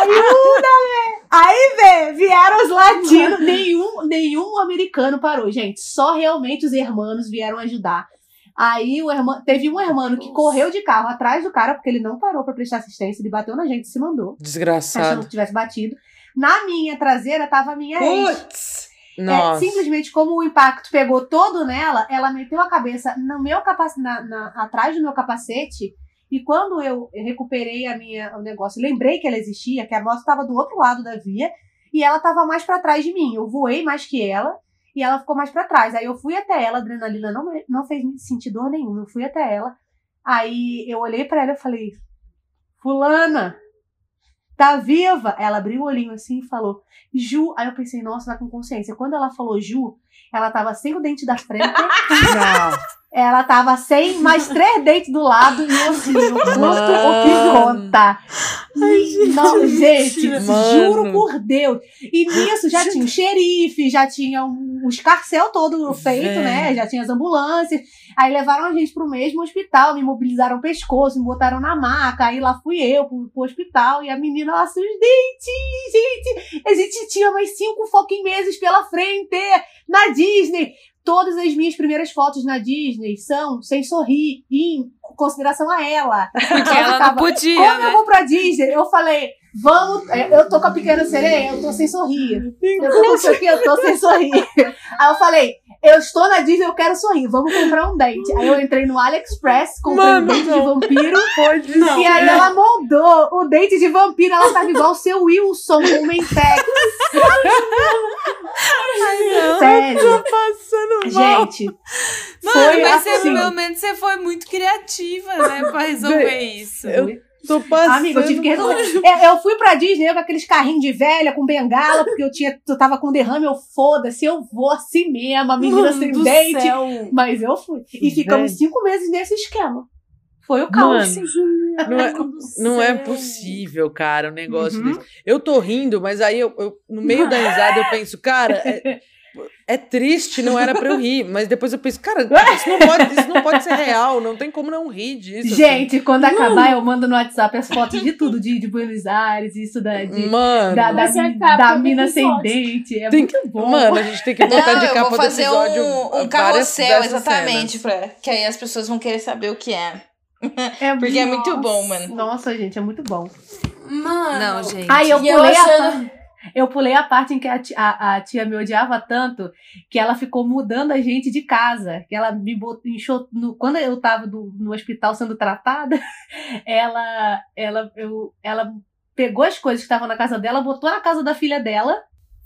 ajuda-me! Aí, vê, vieram os latinos, nenhum, nenhum americano parou, gente. Só realmente os hermanos vieram ajudar. Aí o irmão, teve um hermano que correu de carro atrás do cara, porque ele não parou pra prestar assistência, ele bateu na gente e se mandou, achando Desgraçado. que tivesse batido. Na minha traseira tava a minha ex. É, simplesmente como o impacto pegou todo nela, ela meteu a cabeça no meu capac... na, na- atrás do meu capacete. E quando eu recuperei a minha, o negócio, lembrei que ela existia, que a moto estava do outro lado da via e ela estava mais para trás de mim. Eu voei mais que ela e ela ficou mais para trás. Aí eu fui até ela, a adrenalina não, não fez me sentir dor nenhuma. Eu fui até ela. Aí eu olhei para ela e falei: Fulana, tá viva? Ela abriu o olhinho assim e falou: Ju. Aí eu pensei, nossa, tá com consciência. Quando ela falou Ju, ela tava sem o dente da frente, Não. ela tava sem mais três dentes do lado e eu assim, eu curto o que conta. Não, gente, Mano. juro por Deus. E nisso já tinha o xerife, já tinha um- o escarcel todo feito, Velho. né? Já tinha as ambulâncias. Aí levaram a gente pro mesmo hospital, me imobilizaram o pescoço, me botaram na maca. Aí lá fui eu pro, pro hospital e a menina lá, seus dentes, gente. A gente tinha mais cinco fucking meses pela frente na Disney. Todas as minhas primeiras fotos na Disney são sem sorrir, em consideração a ela. Porque ela não ficava, podia, Como eu né? vou pra Disney? Eu falei, vamos. é, Eu tô com a pequena sereia, eu tô sem sorrir. Eu tô com isso aqui, eu tô sem sorrir. Aí eu falei, eu estou na Disney, eu quero sorrir, vamos comprar um dente. Aí eu entrei no AliExpress, comprei Mano, um dente de não. vampiro. Pode e aí ela moldou o dente de vampiro, ela tava igual o seu Wilson, o Mentex. Sério. Tô passando mal. Gente, Mano, foi mas você, assim. pelo menos você foi muito criativa, né? Pra resolver isso. Eu tô passando. Amiga, eu tive que resolver. Eu, eu fui pra Disney eu com aqueles carrinhos de velha, com bengala, porque eu, tinha, eu tava com derrame, eu foda-se, eu vou assim mesmo, a menina Mano sem do dente. céu. Mas eu fui. E ficamos Velho. cinco meses nesse esquema. Foi o caos. Mano, não é, não é possível, cara, um negócio Uhum. desse. Eu tô rindo, mas aí eu, eu- no meio da risada eu penso, cara, é, é triste, não era pra eu rir. Mas depois eu penso, cara, isso não pode, isso não pode ser real, não tem como não rir disso. assim. Gente, quando acabar, eu mando no WhatsApp as fotos de tudo, de, de Buenos Aires, isso da, assim. de, Mano, da, da, a da do mina sem episódio. dente. É Tem muito bom. mano, a gente tem que botar Não, de capa vou do fazer episódio um, um carrossel, exatamente, cenas. pra, que aí as pessoas vão querer saber o que é. é Porque é muito bom, mano. Nossa, gente, é muito bom. Mano. Não, gente. Aí eu E eu pulei, a, achando- eu pulei a parte em que a tia, a, a tia me odiava tanto que ela ficou mudando a gente de casa. Que ela me botou, enxou, no, quando eu tava do- no hospital sendo tratada, ela, ela, eu, ela pegou as coisas que estavam na casa dela, botou na casa da filha dela.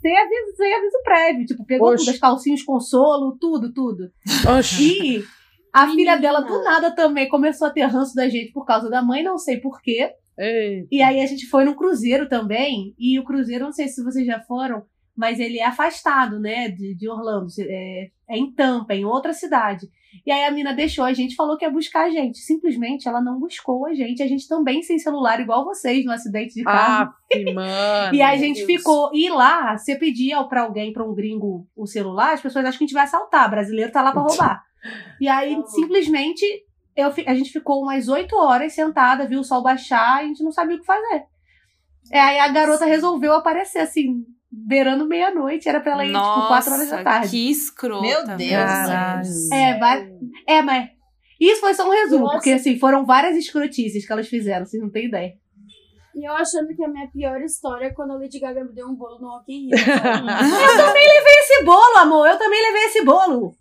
Sem aviso, sem aviso prévio. Tipo, pegou Oxe. tudo, as calcinhas, consolo, tudo, tudo. Oxi. E a Menina. filha dela, do nada, também começou a ter ranço da gente por causa da mãe, não sei porquê. Ei. E aí a gente foi num cruzeiro também. E o cruzeiro, não sei se vocês já foram, mas ele é afastado, né, de, de Orlando. É, é em Tampa, em outra cidade. E aí a mina deixou a gente, falou que ia buscar a gente. Simplesmente ela não buscou a gente. A gente também sem celular, igual vocês, no acidente de carro. Aff, mano. e a gente Deus. ficou. E lá, você pedia pra alguém, pra um gringo, o celular, as pessoas acham que a gente vai assaltar. Brasileiro tá lá pra roubar. E aí, simplesmente, eu, a gente ficou umas oito horas sentada, viu o sol baixar e a gente não sabia o que fazer. É, aí a garota resolveu aparecer, assim, beirando meia-noite. Era pra ela ir, tipo, quatro horas da Nossa, tarde. que escrota. Meu Deus. Caralho. É, vai... é, mas. Isso foi só um resumo, Nossa. porque assim, foram várias escrotices que elas fizeram, vocês não têm ideia. E eu achando que a minha pior história é quando a Lady Gaga me deu um bolo no Rock in Rio. Esse bolo, amor, eu também levei esse bolo.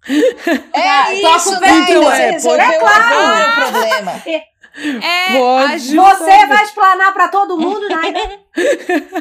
É Tô isso, com né? pena. Você É, resolveu pode- é claro. o problema. É, Pode. a Ju- Você vai explanar pra todo mundo, né?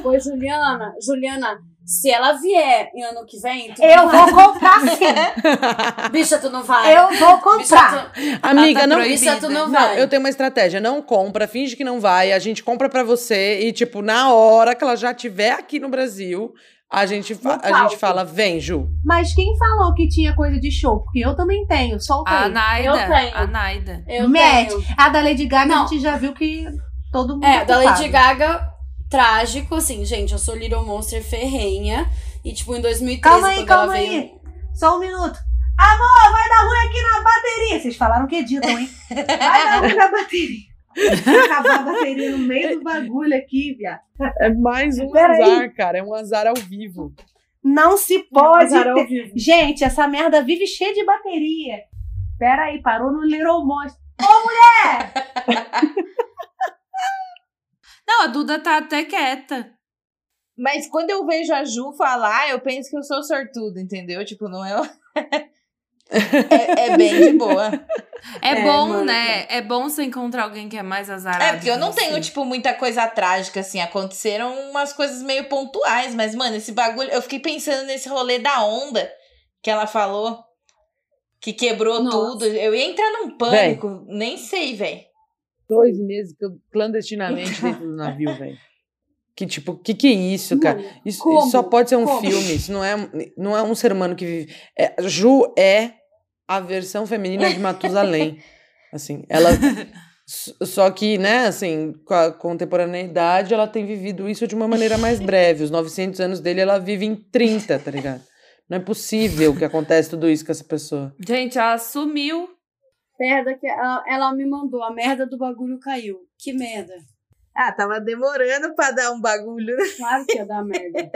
Oi, Juliana. Juliana, se ela vier em ano que vem, tu Eu não vai. vou comprar sim. Bicha, tu não vai. Eu vou Bicha, comprar. tu... Amiga, Tá não. proibida. Bicha, tu não Não, vai. eu tenho uma estratégia. Não compra, finge que não vai. A gente compra pra você e, tipo, na hora que ela já estiver aqui no Brasil, a gente, fa- a gente fala, vem, Ju. Mas quem falou que tinha coisa de show? Porque eu também tenho, solta A aí. Naida. Eu tenho. A Naida. Eu Mete. tenho. A da Lady Gaga Não. a gente já viu que todo mundo É, tá da Lady. Gaga, trágico, assim, gente, eu sou Little Monster ferrenha. E, tipo, em 2013, Calma aí, quando calma ela aí. veio... Só um minuto. Amor, vai dar ruim aqui na bateria. Vocês falaram que editam, hein? Vai dar ruim na bateria. Acabar a bateria no meio do bagulho aqui, viado. É mais um Peraí. azar, cara. É um azar ao vivo. Não se pode Azar ao ter... vivo. Gente, essa merda vive cheia de bateria. Pera aí, parou no Little Monster. Ô, mulher! Não, a Duda tá até quieta. Mas quando eu vejo a Ju falar, eu penso que eu sou sortudo, entendeu? Tipo, não é. é, é bem de boa. É, É, bom, mano. né? É bom você encontrar alguém que é mais azarado. É, porque eu não tenho, tipo, muita coisa trágica, assim. Aconteceram umas coisas meio pontuais, mas, mano, esse bagulho. Eu fiquei pensando nesse rolê da onda que ela falou. Que quebrou Nossa. tudo. Eu ia entrar num pânico. Nem sei, velho. Dois meses clandestinamente dentro do navio, velho. Que tipo, que que é isso, cara? Isso, isso só pode ser um Como? filme. Isso não é, não é um ser humano que vive. É, Ju é a versão feminina de Matusalém. Assim, ela. Só que, né, assim, com a contemporaneidade, ela tem vivido isso de uma maneira mais breve. Os 900 anos dele, ela vive em 30, tá ligado? Não é possível que acontece tudo isso com essa pessoa. Gente, ela sumiu. Merda que ela, ela me mandou, a merda do bagulho caiu. Que merda. Ah, tava demorando pra dar um bagulho. Claro que ia dar merda.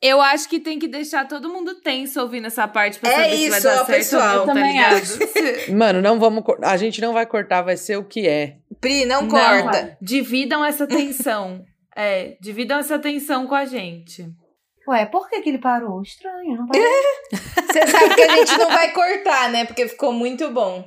Eu acho que tem que deixar todo mundo tenso ouvindo essa parte pra É saber se vai isso, dar ó, certo pessoal. ou não, tá também ligado? acho. Mano, não vamos. A gente não vai cortar, vai ser o que é. Pri, não Não, corta. Dividam essa tensão. É, dividam essa tensão com a gente. Ué, por que, que ele parou? Estranho, não parou. Você sabe que a gente não vai cortar, né? Porque ficou muito bom.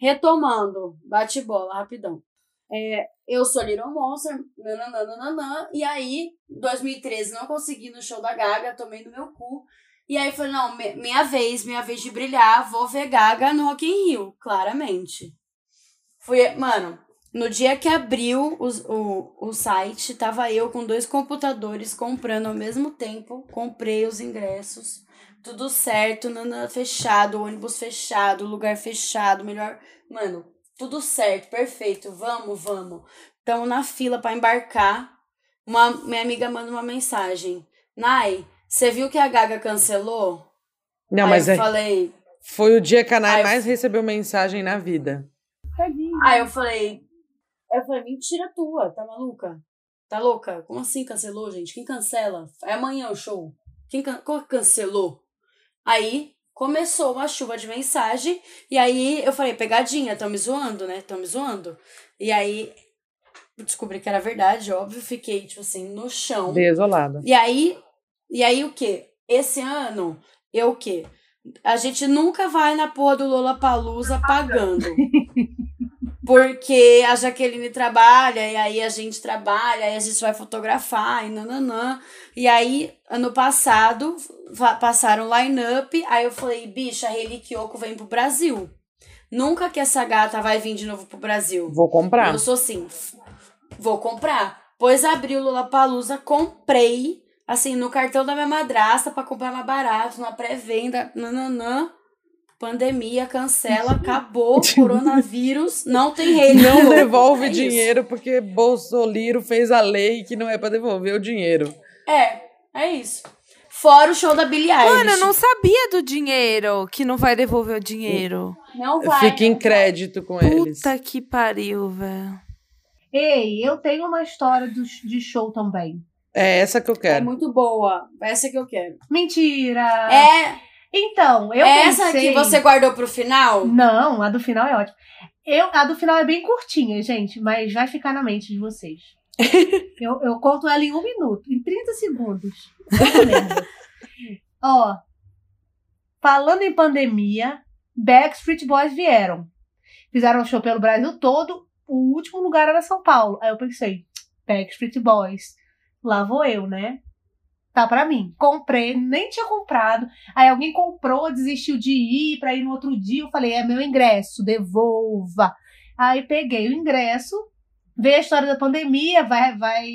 Retomando, bate bola, rapidão. É, eu sou Little Monster, nananana, e aí, 2013, não consegui no show da Gaga, tomei no meu cu. E aí falei, não, mi- minha vez, minha vez de brilhar, vou ver Gaga no Rock in Rio, claramente. Fui, mano, no dia que abriu os- o, o site, tava eu com dois computadores comprando ao mesmo tempo, comprei os ingressos, tudo certo, nana, fechado, ônibus fechado, lugar fechado, melhor. Mano, tudo certo, perfeito, vamos, vamos. Tamo na fila pra embarcar. Uma, minha amiga manda uma mensagem. Nai, você viu que a Gaga cancelou? Não, aí mas eu é, falei. foi o dia que a Nai Ai, eu- mais recebeu mensagem na vida. Aí eu falei. Eu falei, mentira tua, tá maluca? Tá louca? Como assim cancelou, gente? Quem cancela? É amanhã o show. Quem can... Cancelou? Aí começou uma chuva de mensagem. E aí eu falei, pegadinha, tão me zoando, né? Tão me zoando. E aí descobri que era verdade, óbvio. Fiquei, tipo assim, no chão. Desolada. E aí, e aí o quê? Esse ano, eu o quê? A gente nunca vai na porra do Lollapalooza pagando. Porque a Jaqueline trabalha, e aí a gente trabalha, aí a gente vai fotografar, e nananã. E aí, ano passado, passaram line-up, aí eu falei, bicha, a Kiyoko vem pro Brasil. Nunca que essa gata vai vir de novo pro Brasil. Vou comprar. Eu sou assim, vou comprar. Pois abri o Lollapalooza, comprei, assim, no cartão da minha madrasta pra comprar mais barato, na pré-venda, nananã. Pandemia, cancela, acabou, coronavírus, não tem rei. Não devolve É isso. dinheiro porque Bolsonaro fez a lei que não é pra devolver o dinheiro. É, é isso. Fora o show da Billie Eilish. Mano, eu não sabia do dinheiro, que não vai devolver o dinheiro. Não vai. Fica em crédito com eles. Puta que pariu, velho. Ei, eu tenho uma história do- de show também. É essa que eu É quero. muito boa. Essa que eu quero. Mentira! É Então, eu essa pensei... que você guardou pro final? Não, a do final é ótima. Eu, a do final é bem curtinha, gente, mas vai ficar na mente de vocês. eu, eu conto ela em um minuto, em 30 segundos. Ó, falando em pandemia, Backstreet Boys vieram. Fizeram um show pelo Brasil todo. O último lugar era São Paulo. Aí eu pensei, Backstreet Boys. Lá vou eu, né? Tá pra mim. Comprei, nem tinha comprado. Aí alguém comprou, desistiu de ir pra ir no outro dia. Eu falei, é meu ingresso, devolva. Aí peguei o ingresso, veio a história da pandemia, vai, vai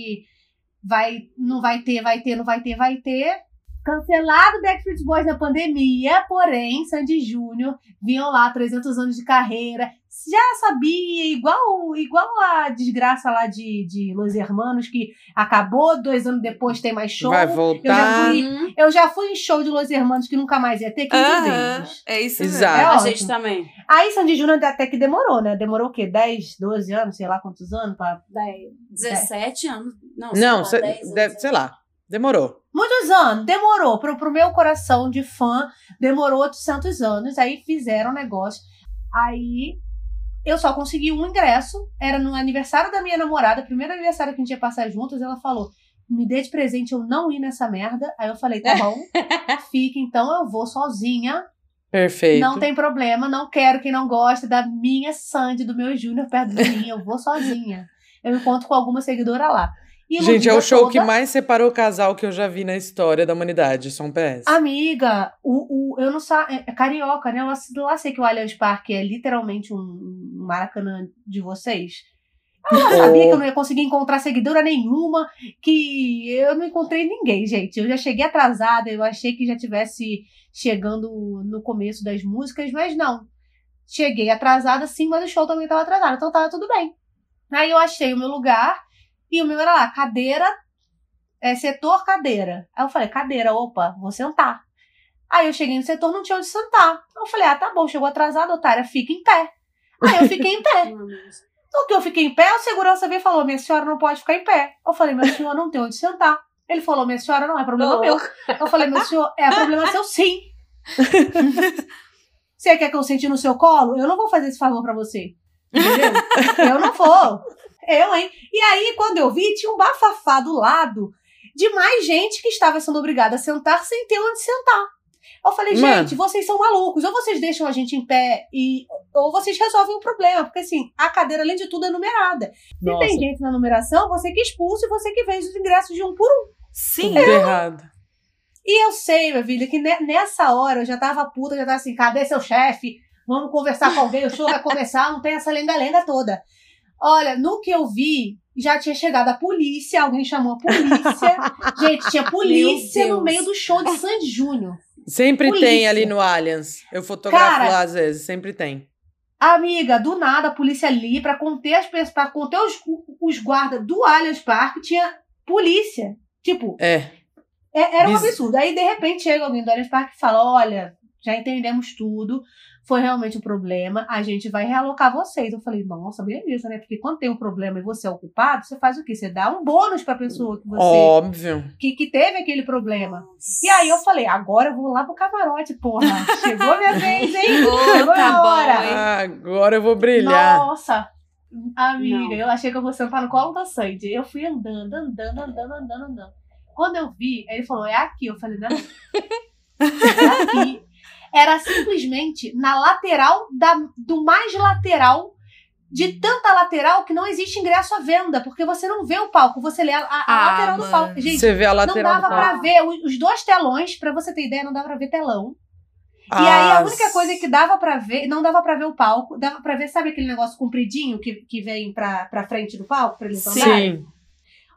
vai, não vai ter, vai ter, não vai ter, vai ter. Cancelado Backstreet Boys na pandemia, porém, Sandy Júnior vinham lá, 300 anos de carreira, já sabia, igual, igual a desgraça lá de, de Los Hermanos, que acabou, dois anos depois tem mais show. Vai Eu já, voltar. fui, eu já fui em show de Los Hermanos que nunca mais ia ter 15 Aham, vezes. É isso mesmo. Exato. É A gente também. Aí Sandy Júnior até que demorou, né? Demorou o quê? 10, 12 anos, sei lá quantos anos? Pra... Daí, 17 anos. Não, Não, sei cê- lá, 10 anos. deve- sei lá. Demorou. Muitos anos, demorou. Pro, pro meu coração de fã, demorou 800 anos. Aí fizeram o negócio. Aí eu só consegui um ingresso. Era no aniversário da minha namorada, primeiro aniversário que a gente ia passar juntos. Ela falou: me dê de presente eu não ir nessa merda. Aí eu falei: tá bom, fica então, eu vou sozinha. Perfeito. Não tem problema, não quero quem não gosta da minha Sandy, do meu Júnior perto de mim. Eu vou sozinha. Eu encontro com alguma seguidora lá. Gente, é o show que toda- mais separou casal que eu já vi na história da humanidade. Um PS. Amiga, o, o, eu não sei. É, é carioca, né? Eu lá- sei que o Allianz Parque é literalmente um, maracanã de vocês. Eu já sabia que eu não ia conseguir encontrar seguidora nenhuma, que eu não encontrei ninguém, gente. Eu já cheguei atrasada, eu achei que já tivesse chegando no começo das músicas, mas não. Cheguei atrasada sim, mas o show também estava atrasado, então tava tudo bem. Aí eu achei o meu lugar e o meu era lá, cadeira, é, setor cadeira. Aí eu falei, cadeira, opa, vou sentar. Aí eu cheguei no setor, não tinha onde sentar. Eu falei, ah, tá bom, chegou atrasado, otária, fica em pé. Aí eu fiquei em pé. No que eu fiquei em pé, o segurança veio e falou: Minha senhora não pode ficar em pé. Eu falei: Meu senhor não tem onde sentar. Ele falou: Minha senhora não é problema meu. Eu falei: Meu senhor, é problema seu sim. Você quer que eu sente no seu colo? Eu não vou fazer esse favor pra você. Eu não vou. Eu, hein? E aí, quando eu vi, tinha um bafafá do lado de mais gente que estava sendo obrigada a sentar sem ter onde sentar. Eu falei, Mano. gente, vocês são malucos. Ou vocês deixam a gente em pé e ou vocês resolvem o problema. Porque assim, a cadeira, além de tudo, é numerada. Se Nossa, tem gente na numeração, você que expulsa e você que vende os ingressos de um por um. Sim. tudo errado. E eu sei, minha filha, que ne- nessa hora eu já tava puta, já tava assim, cadê seu chefe? Vamos conversar com alguém, o show vai começar, não tem essa lenga-lenga toda. Olha, no que eu vi, já tinha chegado a polícia, alguém chamou a polícia. Gente, tinha polícia no meio do show de Sandy Júnior. Sempre Polícia. tem ali no Allianz. Eu fotografo Cara, lá às vezes, sempre tem. Amiga, do nada, a polícia ali, pra conter as pessoas, pra conter os, os guardas do Allianz Parque, tinha polícia. Tipo, É. É- era um absurdo. Aí, de repente, chega alguém do Allianz Parque e fala: Olha, já entendemos tudo, foi realmente um problema, a gente vai realocar vocês. Eu falei: Nossa, beleza, né? Porque quando tem um problema e você é o culpado, você faz o quê? Você dá um bônus pra pessoa que você Óbvio. que, que teve aquele problema. E aí eu falei: Agora eu vou lá pro camarote, porra. Chegou minha vez, hein? Chegou tá a bom, hora. hein? Ah, agora eu vou brilhar. Nossa! Amiga, Não. eu achei que eu vou sentar no colo da Sandy. Eu fui andando, andando, andando, andando, andando. Quando eu vi, ele falou, é aqui. Eu falei, não. É aqui. Era simplesmente na lateral da, do mais lateral, de tanta lateral que não existe ingresso à venda, porque você não vê o palco, você lê a, a- Ah, lateral do mano. palco. Gente, Você vê a não lateral dava do pra palco. ver os, dois telões, pra você ter ideia, não dava pra ver telão. E aí a Ah, única coisa que dava pra ver, não dava pra ver o palco, dava pra ver, sabe aquele negócio compridinho que, que vem pra, pra frente do palco, pra eles andarem? Sim.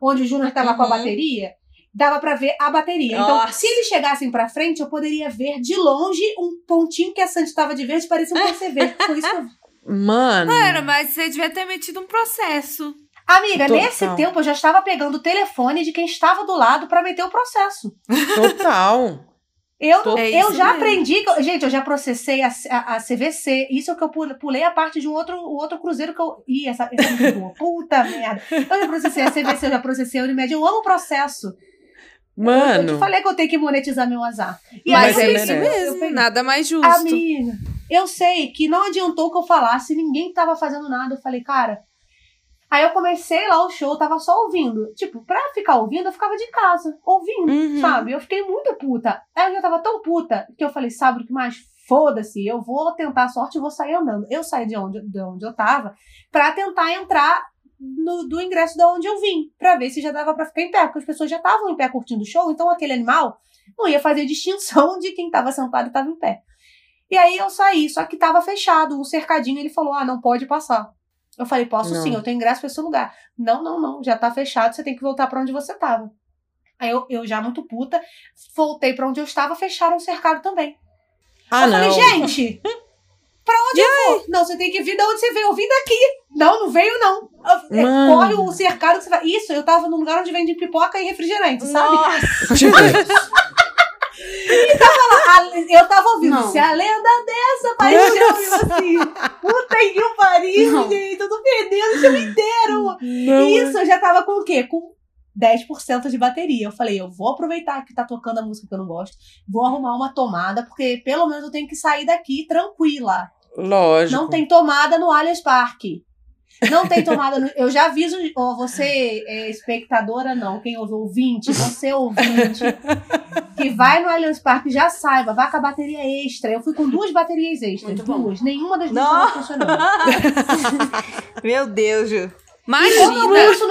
Onde o Júnior tava com a Uhum. bateria, dava pra ver a bateria. Então, Nossa. se eles chegassem pra frente, eu poderia ver de longe um pontinho que a Sandy tava de verde, parecia um verde. Foi isso que eu vi. Mano. Mano, mas você devia ter metido um processo. Amiga, Total. nesse tempo eu já estava pegando o telefone de quem estava do lado pra meter o processo. Total. Eu, É eu já mesmo. aprendi. que gente, eu já processei a, a, a CVC. Isso é que eu pu- pulei a parte de um outro, o outro cruzeiro que eu. Ih, essa, essa é muito boa. Puta merda. Eu já processei a CVC, eu já processei a Unimed. Eu amo o processo. Eu te Mano. falei que eu tenho que monetizar meu azar. E mas é eu isso eu mesmo, nada mais justo. Amiga, eu sei que não adiantou que eu falasse, ninguém tava fazendo nada. Eu falei, cara. Aí eu comecei lá o show, eu tava só ouvindo. Tipo, pra ficar ouvindo, eu ficava de casa, ouvindo, Uhum. sabe? Eu fiquei muito puta. Aí eu já tava tão puta que eu falei, sabe o que mais? Foda-se, eu vou tentar a sorte e vou sair andando. Eu saí de onde, de onde eu tava pra tentar entrar no, do ingresso da onde eu vim, pra ver se já dava pra ficar em pé, porque as pessoas já estavam em pé curtindo o show, então aquele animal não ia fazer distinção de quem tava sentado e tava em pé. E aí eu saí, só que tava fechado, o cercadinho ele falou: "Ah, não pode passar". Eu falei, posso Não. sim, eu tenho ingresso pra esse lugar. Não, não, não, já tá fechado, você tem que voltar pra onde você tava. Aí eu, eu já muito puta, voltei pra onde eu estava, fecharam o cercado também. Ah, eu não. falei, gente, pra onde eu vou? Não, você tem que vir de onde você veio. Eu vim daqui. Não, não veio, não. É, Mano. Corre o cercado que você vai. Isso, eu tava num lugar onde vende pipoca e refrigerante, sabe? Tipo, A- eu tava ouvindo, Não. se a lenda dessa paixão, eu assim, puta que pariu, Não. gente, eu tô perdendo o show inteiro. E isso, eu já tava com o quê? Com 10% de bateria. Eu falei, eu vou aproveitar que tá tocando a música que eu não gosto, vou arrumar uma tomada, porque pelo menos eu tenho que sair daqui tranquila. Lógico. Não tem tomada no Allianz Parque. Não tem tomada no. Eu já aviso, ó, você é espectadora, não, quem ouve ouvinte, você ouvinte, que vai no Allianz Parque já saiba, vai com a bateria extra. Eu fui com duas baterias extras, Muito bom. duas. Nenhuma das duas Não. estava funcionando. Meu Deus, Ju. Imagina!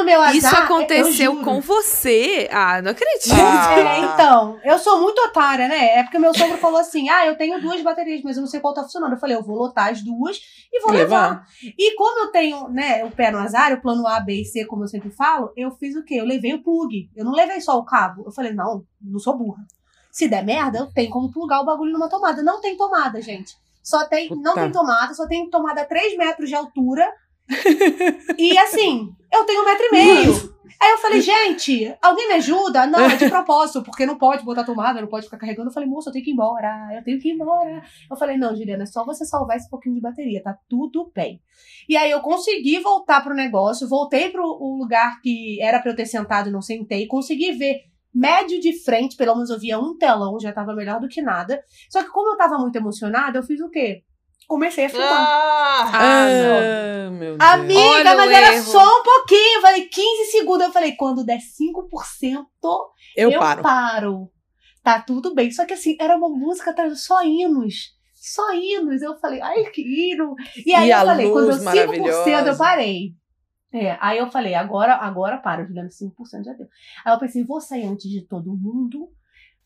meu azar, Isso eu aconteceu com você. Ah, não acredito. Ah. É, então, eu sou muito otária, né? É porque meu sogro falou assim: ah, eu tenho duas baterias, mas eu não sei qual tá funcionando. Eu falei, eu vou lotar as duas e vou levar. Levar. E como eu tenho, né, o pé no azar, o plano A, B e C, como eu sempre falo, eu fiz o quê? Eu levei o plug. Eu não levei só o cabo. Eu falei, não, não sou burra. Se der merda, eu tenho como plugar o bagulho numa tomada. Não tem tomada, gente. Só tem, não Puta. tem tomada, só tem tomada a 3 metros de altura. E assim, eu tenho um metro e meio. Aí eu falei, gente, alguém me ajuda? Não, é de propósito, porque não pode botar tomada, não pode ficar carregando. Eu falei, moça, eu tenho que ir embora, eu tenho que ir embora. Eu falei, não, Juliana, é só você salvar esse pouquinho de bateria, tá tudo bem. E aí eu consegui voltar pro negócio, voltei pro o lugar que era pra eu ter sentado e não sentei, consegui ver médio de frente, pelo menos eu via um telão, já tava melhor do que nada. Só que como eu tava muito emocionada, eu fiz o quê? Comecei a filmar. Ah, Ah, não. Ah, meu Deus. Amiga, Olha mas era erro. só um pouquinho. Eu falei 15 segundos. Eu falei, quando der 5%, Eu, eu paro. paro. Tá tudo bem. Só que assim, era uma música atrás de só hinos. Só hinos. Eu falei, ai, que hino. E aí E eu falei, quando deu 5%, eu parei. É, aí eu falei, agora, agora para, Juliana, 5% já deu. Aí eu pensei, vou sair antes de todo mundo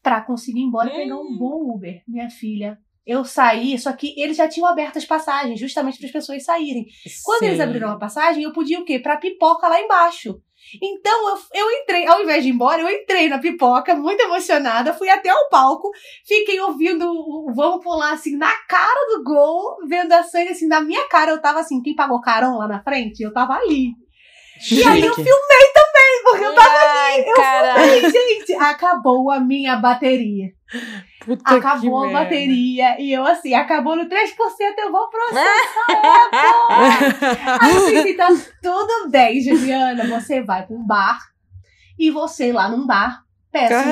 pra conseguir ir embora e pegar um bom Uber. Minha filha, eu saí, só que eles já tinham aberto as passagens, justamente para as pessoas saírem. Quando eles abriram a passagem, eu podia o quê? Pra pipoca lá embaixo. Então eu, eu entrei, ao invés de ir embora, eu entrei na pipoca, muito emocionada, fui até o palco, fiquei ouvindo o Vamos Pular assim na cara do gol, vendo a sangue assim na minha cara. Eu tava assim, quem pagou carão lá na frente? Eu tava ali. E aí eu Chique. filmei porque eu tava Ai, ali, gente. Acabou a minha bateria. Puta Acabou a merda. bateria. E eu assim, acabou no 3%, eu vou processar. Aí eu pensei, tá tudo bem, Juliana. Você vai pra um bar e você lá num bar peça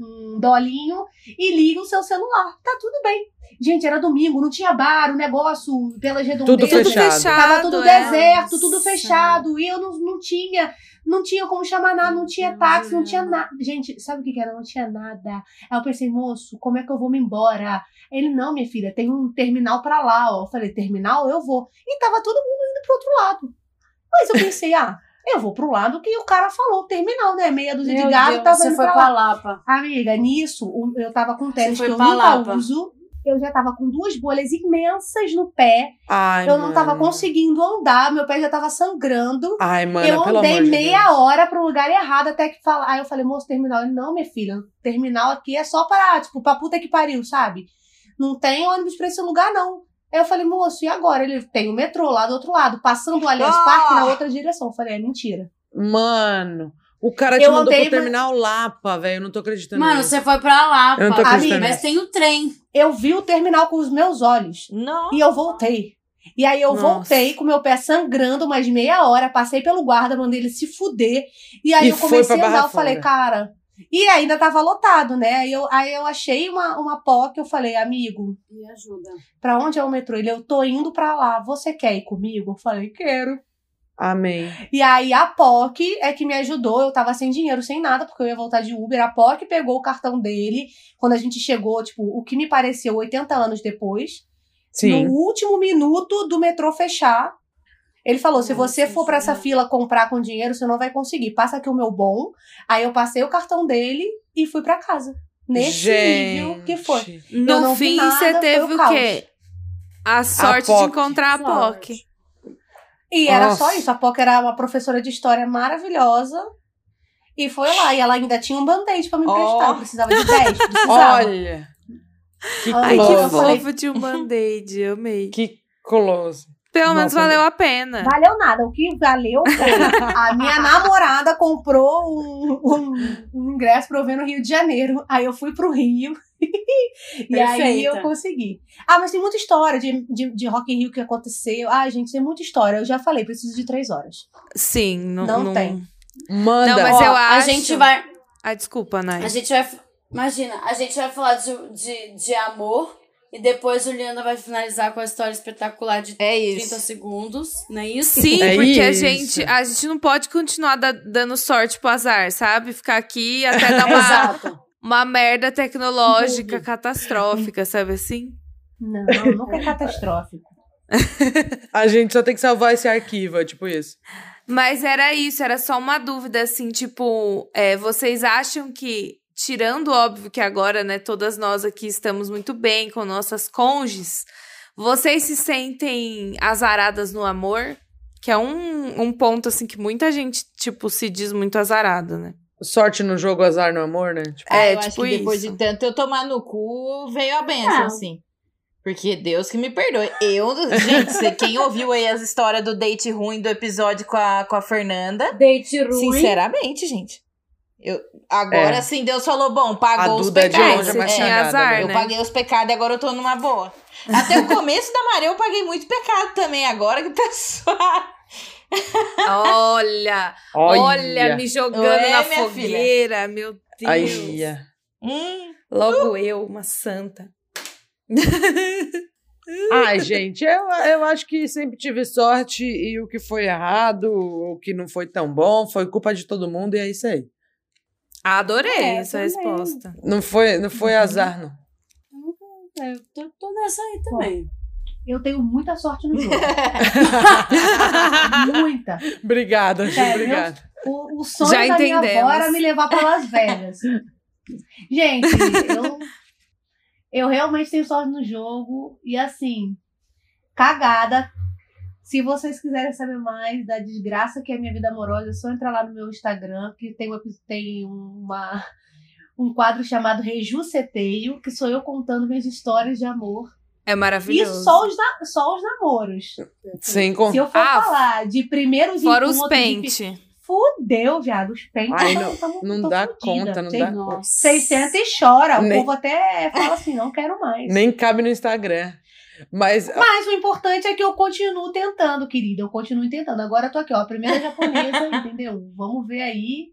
um, um dolinho e liga o seu celular. Tá tudo bem. Gente, era domingo, não tinha bar, o negócio pelas redondezas. Tudo fechado. Tava tudo é. deserto, tudo fechado. E eu não, não tinha, não tinha como chamar nada, não tinha táxi, não tinha nada. Gente, sabe o que que era? Não tinha nada. Aí eu pensei, moço, como é que eu vou me embora? Ele, não, minha filha, tem um terminal pra lá, ó. Eu falei, terminal? Eu vou. E tava todo mundo indo pro outro lado. Mas eu pensei, ah, eu vou pro lado que o cara falou, terminal, né? Meia dúzia Meu de gado Deus, tava você indo foi pra pra lá. Lapa. Amiga, nisso, eu tava com tênis que eu nunca Lapa. uso. Eu já tava com duas bolhas imensas no pé. Ai, eu não tava mano. conseguindo andar, meu pé já tava sangrando. Ai, mano, eu andei meia Deus. hora pro lugar errado até que falar. Aí eu falei, moço, terminal. Ele, não, minha filha, terminal aqui é só para, tipo, pra puta que pariu, sabe? Não tem ônibus pra esse lugar, não. Aí eu falei, moço, e agora? Ele tem o metrô lá do outro lado, passando o Allianz Ah! Parque na outra direção. Eu falei, é mentira. Mano, o cara te Eu mandou andei, pro terminal Lapa, velho. Eu não tô acreditando Mano, nisso. você foi pra Lapa. Eu não tô acreditando Mas tem o trem. Eu vi o terminal com os meus olhos. Não. E eu voltei. E aí eu Nossa. voltei com meu pé sangrando mais meia hora, passei pelo guarda, mandei ele se fuder. E aí E eu comecei a andar, eu falei, cara. E ainda tava lotado, né? Aí eu, aí eu achei uma, uma POC, eu falei, amigo, Me ajuda. pra onde é o metrô? Ele, eu tô indo pra lá, você quer ir comigo? Eu falei, quero. Amém. E aí a POC é que me ajudou, eu tava sem dinheiro, sem nada, porque eu ia voltar de Uber. A POC pegou o cartão dele, quando a gente chegou, tipo, o que me pareceu 80 anos depois. Sim. No último minuto do metrô fechar, ele falou: se você for pra essa gente. fila comprar com dinheiro, você não vai conseguir. Passa aqui o meu bom. Aí eu passei o cartão dele e fui pra casa. Nesse nível que foi. Gente. No não vi fim, nada, você teve o o quê? A sorte de POC. encontrar a Sorte. POC. E era Nossa. só isso. A Poca era uma professora de história maravilhosa. E foi lá. E ela ainda tinha um band-aid pra me emprestar. Eu precisava de 10. Precisava. Olha. Que Ai, Ai, que fofo de um band-aid, amei. Que close. Pelo menos Nossa, valeu a pena. Valeu nada. O que valeu foi a minha namorada comprou um, um- um ingresso pra eu ver no Rio de Janeiro. Aí eu fui pro Rio. e aí Perfeita. eu consegui. Ah, mas tem muita história de, de, de Rock in Rio que aconteceu. Ai, gente, tem muita história. Eu já falei, preciso de três horas. Sim, não, Não não tem. Manda. Não, mas Ó, eu A acho- gente vai. Ah, desculpa, Nai. A gente vai. Imagina, a gente vai falar de, de, de amor e depois Juliana vai finalizar com a história espetacular de É 30 isso. segundos, não é isso? Sim, É porque a isso. gente, a gente não pode continuar da- dando sorte pro azar, sabe? Ficar aqui até dar uma, Exato. uma merda tecnológica Entendi. catastrófica, sabe assim? Não, nunca é catastrófico. A gente só tem que salvar esse arquivo, é tipo isso. Mas era isso, era só uma dúvida, assim, tipo, é, vocês acham que, tirando óbvio que agora, né, todas nós aqui estamos muito bem com nossas cônjuges, vocês se sentem azaradas no amor? Que é um, um ponto, assim, que muita gente, tipo, se diz muito azarada, né? Sorte no jogo, azar no amor, né? Tipo, É, eu acho tipo que depois isso. de tanto eu tomar no cu, veio a benção, Ah. assim. Porque Deus que me perdoe. Eu, gente, quem ouviu aí as histórias do date ruim do episódio com a, com a Fernanda, Date ruim. sinceramente, gente. Eu, agora É. sim, Deus falou, bom, pagou os de pecados. é mais você tinha cagada, azar, né? Eu né? paguei os pecados e agora eu tô numa boa. Até o começo da Maria eu paguei muito pecado também. Agora que tá suave. Olha, olha, me jogando Ué, na minha fogueira, meu Deus. Aí, é. Hum, Logo eu, uma santa. Ai, gente, eu, eu acho que sempre tive sorte e o que foi errado, o que não foi tão bom, foi culpa de todo mundo e é isso aí. Adorei É, essa também. resposta. Não foi, não foi azar, não. Eu tô, tô nessa aí também. Eu tenho muita sorte no jogo. muita. Obrigada, Sério? obrigada. O, o sonho Já da minha avó entendemos. era me levar pra Las Vegas. Gente, eu, eu realmente tenho sorte no jogo. E assim, cagada. Se vocês quiserem saber mais da desgraça que é a minha vida amorosa, é só entrar lá no meu Instagram, que tem, uma, tem uma, um quadro chamado Rejuceteio, que sou eu contando minhas histórias de amor. É E maravilhoso. só os, na- só os namoros. Sem con... Se eu for Ah, falar de primeiros Fora os encontros de pente. Fudeu, viado. Os pentes. Ai, tão- não- tão- não tão dá fudida. conta, não Vocês- dá. Vocês sentam e choram. O Nem- povo até fala assim, não quero mais. Nem cabe no Instagram. Mas Mas o importante é que eu continuo tentando, querida. Eu continuo tentando. Agora eu tô aqui, ó. A primeira japonesa, entendeu? Vamos ver aí.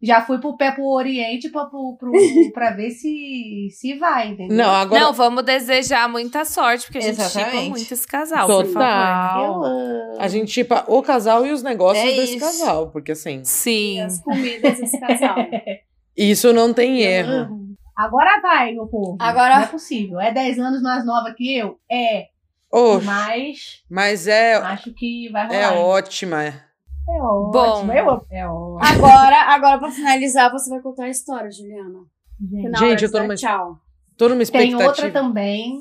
Já fui pro pé pro Oriente pra, pro, pro, pra ver se, se vai, entendeu? não, agora Não, vamos desejar muita sorte, porque a gente Exatamente. chipa muito esse casal, por favor. total. A gente tipo o casal e os negócios É desse isso. casal, porque assim, Sim. As comidas desse casal. isso não tem Eu erro. amo. Agora vai, meu povo. Agora- Não é possível. É 10 anos mais nova que eu? É. Oxe, Mas mas é acho que vai rolar. é ótima. É ótimo. Bom. Eu. É ótimo. Agora, agora, pra finalizar, você vai contar a história, Juliana. Gente. Gente, eu tô numa- Tchau. Tô numa Tem expectativa. outra também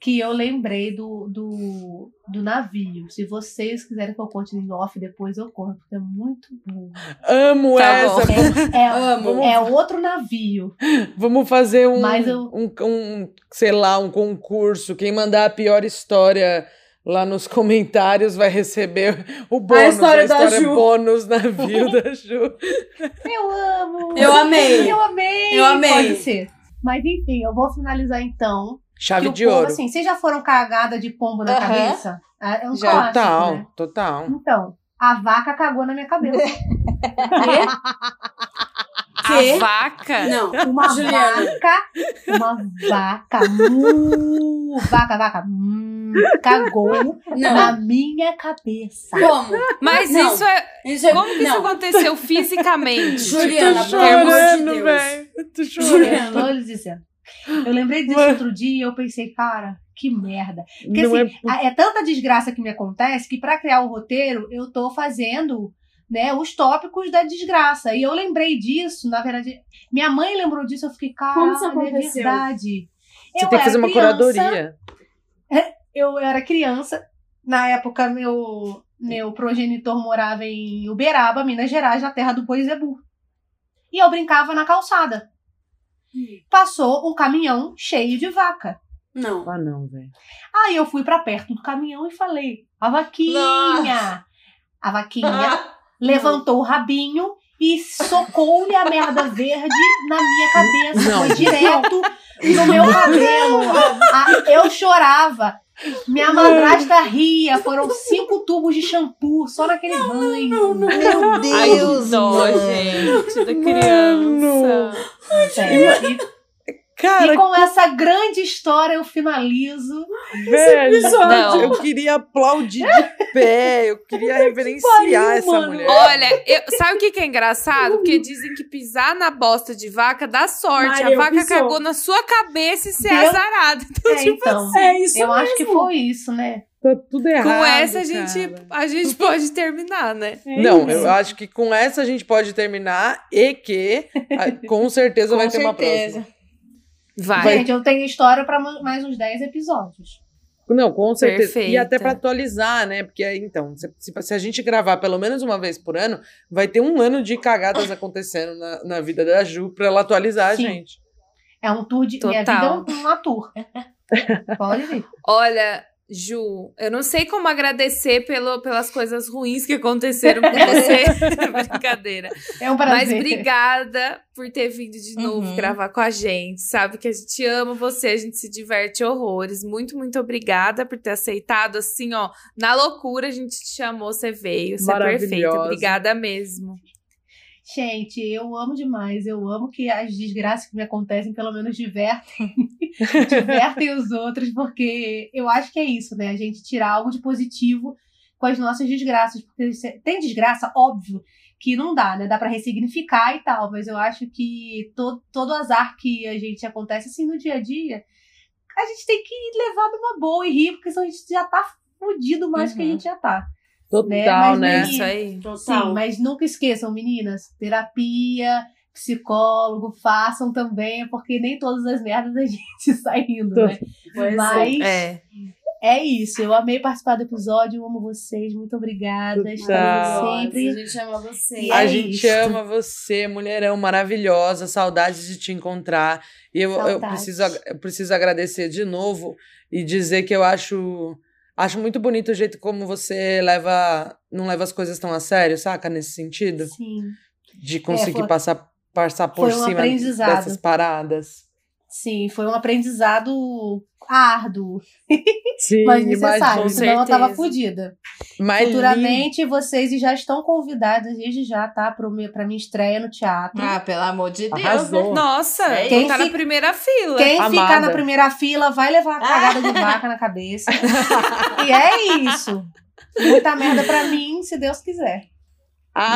que eu lembrei do, do, do navio. Se vocês quiserem que eu conte em off depois, eu conto, porque é muito bom. Amo Tá essa. bom. É, Amo. é outro navio. Vamos fazer um, Mas eu- um, um, sei lá, um concurso. Quem mandar a pior história lá nos comentários vai receber o bônus. história da história Ju. bônus navio da Ju. Eu amo! Eu amei. Eu amei! Eu amei. Pode ser. Mas enfim, eu vou finalizar então. Chave que o de povo, ouro. assim, vocês já foram cagada de pombo na Aham. cabeça? É um Já. clássico, total, né? total. Então, a vaca cagou na minha cabeça. A vaca? Não. Uma Juliana. vaca, uma vaca, mu, vaca, vaca, hum, cagou na Não. minha cabeça. Como? Mas Não. isso é. Isso é- Como que isso aconteceu fisicamente? Juliana, Tô pelo amor de chorando, Deus. velho. Tô lhes dizendo. Eu lembrei disso Mas- outro dia e eu pensei, cara, que merda. Porque Não assim, é a- é tanta desgraça que me acontece que pra criar o roteiro eu tô fazendo né, os tópicos da desgraça. E eu lembrei disso, na verdade, minha mãe lembrou disso, eu fiquei, cara, Como isso é aconteceu? verdade. Você eu tem que fazer uma criança, curadoria. Eu era criança, na época meu meu progenitor morava em Uberaba, Minas Gerais, na terra do Boizebu. E eu brincava na calçada. Passou um caminhão cheio de vaca. Não. Ah, não, velho. Aí eu fui pra perto do caminhão e falei: a vaquinha! Nossa. A vaquinha levantou o rabinho e socou-lhe a merda verde na minha cabeça. Não. Foi direto no meu cabelo. Ah, eu chorava. Minha madrasta ria. Foram cinco tubos de shampoo só naquele banho. Meu Ai, que Deus, dó, mano. gente, da criança. Sério. E, Cara, e com essa grande história eu finalizo. velho, Não. eu queria aplaudir de pé, eu queria reverenciar essa mano. mulher. Olha, eu- sabe o que, que é engraçado? Porque dizem que pisar na bosta de vaca dá sorte. Maria, a vaca pisou. cagou na sua cabeça e você é azarado. Então, É, tipo então. assim, É isso Eu acho que mesmo. foi isso, né? Tá tudo errado. com essa a gente, cara. a gente pode terminar, né? É Não, isso. eu acho que com essa a gente pode terminar e que com certeza vai Com ter uma certeza. próxima. Vai. Gente, eu tenho história pra mais uns 10 episódios. Não, com certeza. E Perfeita. até pra atualizar, né? Porque então, se, se- a gente gravar pelo menos uma vez por ano, vai ter um ano de cagadas acontecendo na, na vida da Ju pra ela atualizar Sim. a gente. É um tour de. Minha vida é Total. um, uma tour. Pode vir. Olha, Ju, eu não sei como agradecer pelo, pelas coisas ruins que aconteceram com você. Brincadeira. É um Mas prazer. obrigada por ter vindo de novo Uhum. gravar com a gente. Sabe que a gente ama você, a gente se diverte horrores. Muito, muito obrigada por ter aceitado. Assim, ó, na loucura a gente te chamou, você veio. Você é. Maravilhosa. Obrigada mesmo. Gente, eu amo demais. Eu amo que as desgraças que me acontecem, pelo menos, divertem. divertem os outros, porque eu acho que é isso, né? A gente tirar algo de positivo com as nossas desgraças. Porque tem desgraça, óbvio, que não dá, né? Dá pra ressignificar e tal, mas eu acho que todo, todo azar que a gente acontece assim no dia a dia, a gente tem que levar numa boa e rir, porque senão a gente já tá fudido mais que a Uhum. gente já tá. Total, Mas né? Isso aí. Sim, Total. mas nunca esqueçam, meninas, terapia, psicólogo, façam também, porque nem todas as merdas a gente sai rindo, né? Pois é. Mas É. é isso, eu amei participar do episódio, eu amo vocês, muito obrigada, Nossa, sempre. A gente ama você. E A é gente isso. ama você, mulherão maravilhosa, saudades de te encontrar. E eu, eu, preciso, eu preciso agradecer de novo e dizer que eu acho, acho muito bonito o jeito como você leva, não leva as coisas tão a sério, saca? Nesse sentido. Sim, De conseguir foi- passar, passar por um cima dessas paradas. Sim, foi um aprendizado árduo, Sim, mas necessário, com senão eu tava fodida. Mas Futuramente, vocês já estão convidadas desde já, tá? Pro meu, pra minha estreia no teatro. Ah, pelo amor de Deus, Arrasou. né? Nossa, É quem tá na primeira fila. Quem Amada. ficar na primeira fila vai levar uma cagada de vaca na cabeça. e é isso. Muita merda pra mim, se Deus quiser.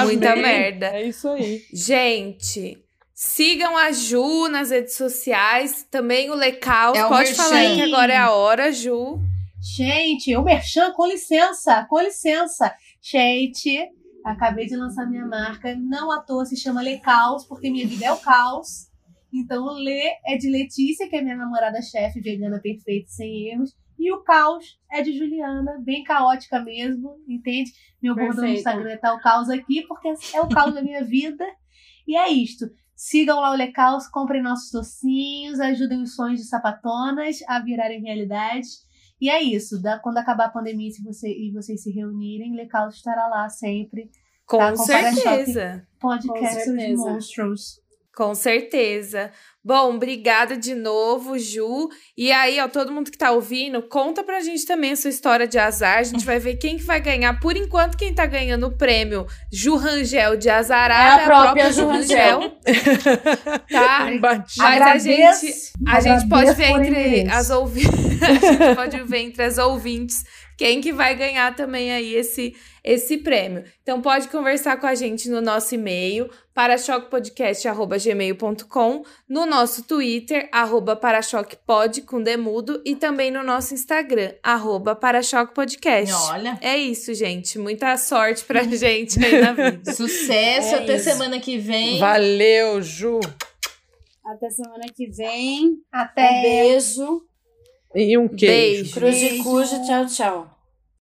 Muita Amém. merda. É isso aí. Gente, sigam a Ju nas redes sociais, também o Lecaus. É o Pode falar aí que agora é a hora, Ju. Gente, o Merchan, com licença, com licença. Gente, acabei de lançar minha marca. Não à toa se chama Le Caos, porque minha vida é o caos. Então, o Lê é de Letícia, que é minha namorada-chefe, vegana perfeita, sem erros. E o caos é de Juliana, bem caótica mesmo, entende? Meu bordão no. Instagram é tal caos aqui, porque é o caos da minha vida. E é isto. Sigam lá o Le Caos, comprem nossos docinhos, ajudem os sonhos de sapatonas a virarem realidade. E é isso. Da, quando acabar a pandemia se você, e vocês se reunirem, Le Caos estará lá sempre. Com Tá, com certeza. Podcast Com certeza. monstros. Com certeza. Bom, obrigada de novo, Ju. E aí, ó, todo mundo que tá ouvindo, conta pra gente também a sua história de azar. A gente vai ver quem que vai ganhar. Por enquanto, quem tá ganhando o prêmio Ju Rangel de azarada É a própria Ju Rangel. Tá? Mas a Agradeço- gente, a gente pode ver entre interesse. as ouvintes, a gente pode ver entre as ouvintes quem que vai ganhar também aí esse esse prêmio. Então pode conversar com a gente no nosso e-mail parachoquepodcast@gmail.com, no nosso Twitter arroba parachoquepod com demudo e também no nosso Instagram arroba parachoquepodcast. Olha. É isso, gente. Muita sorte pra gente aí na vida. Sucesso, É até isso. semana que vem. Valeu, Ju. Até semana que vem. Um Até. beijo. E um queijo. Beijo. Cruz de cujo. Tchau, tchau.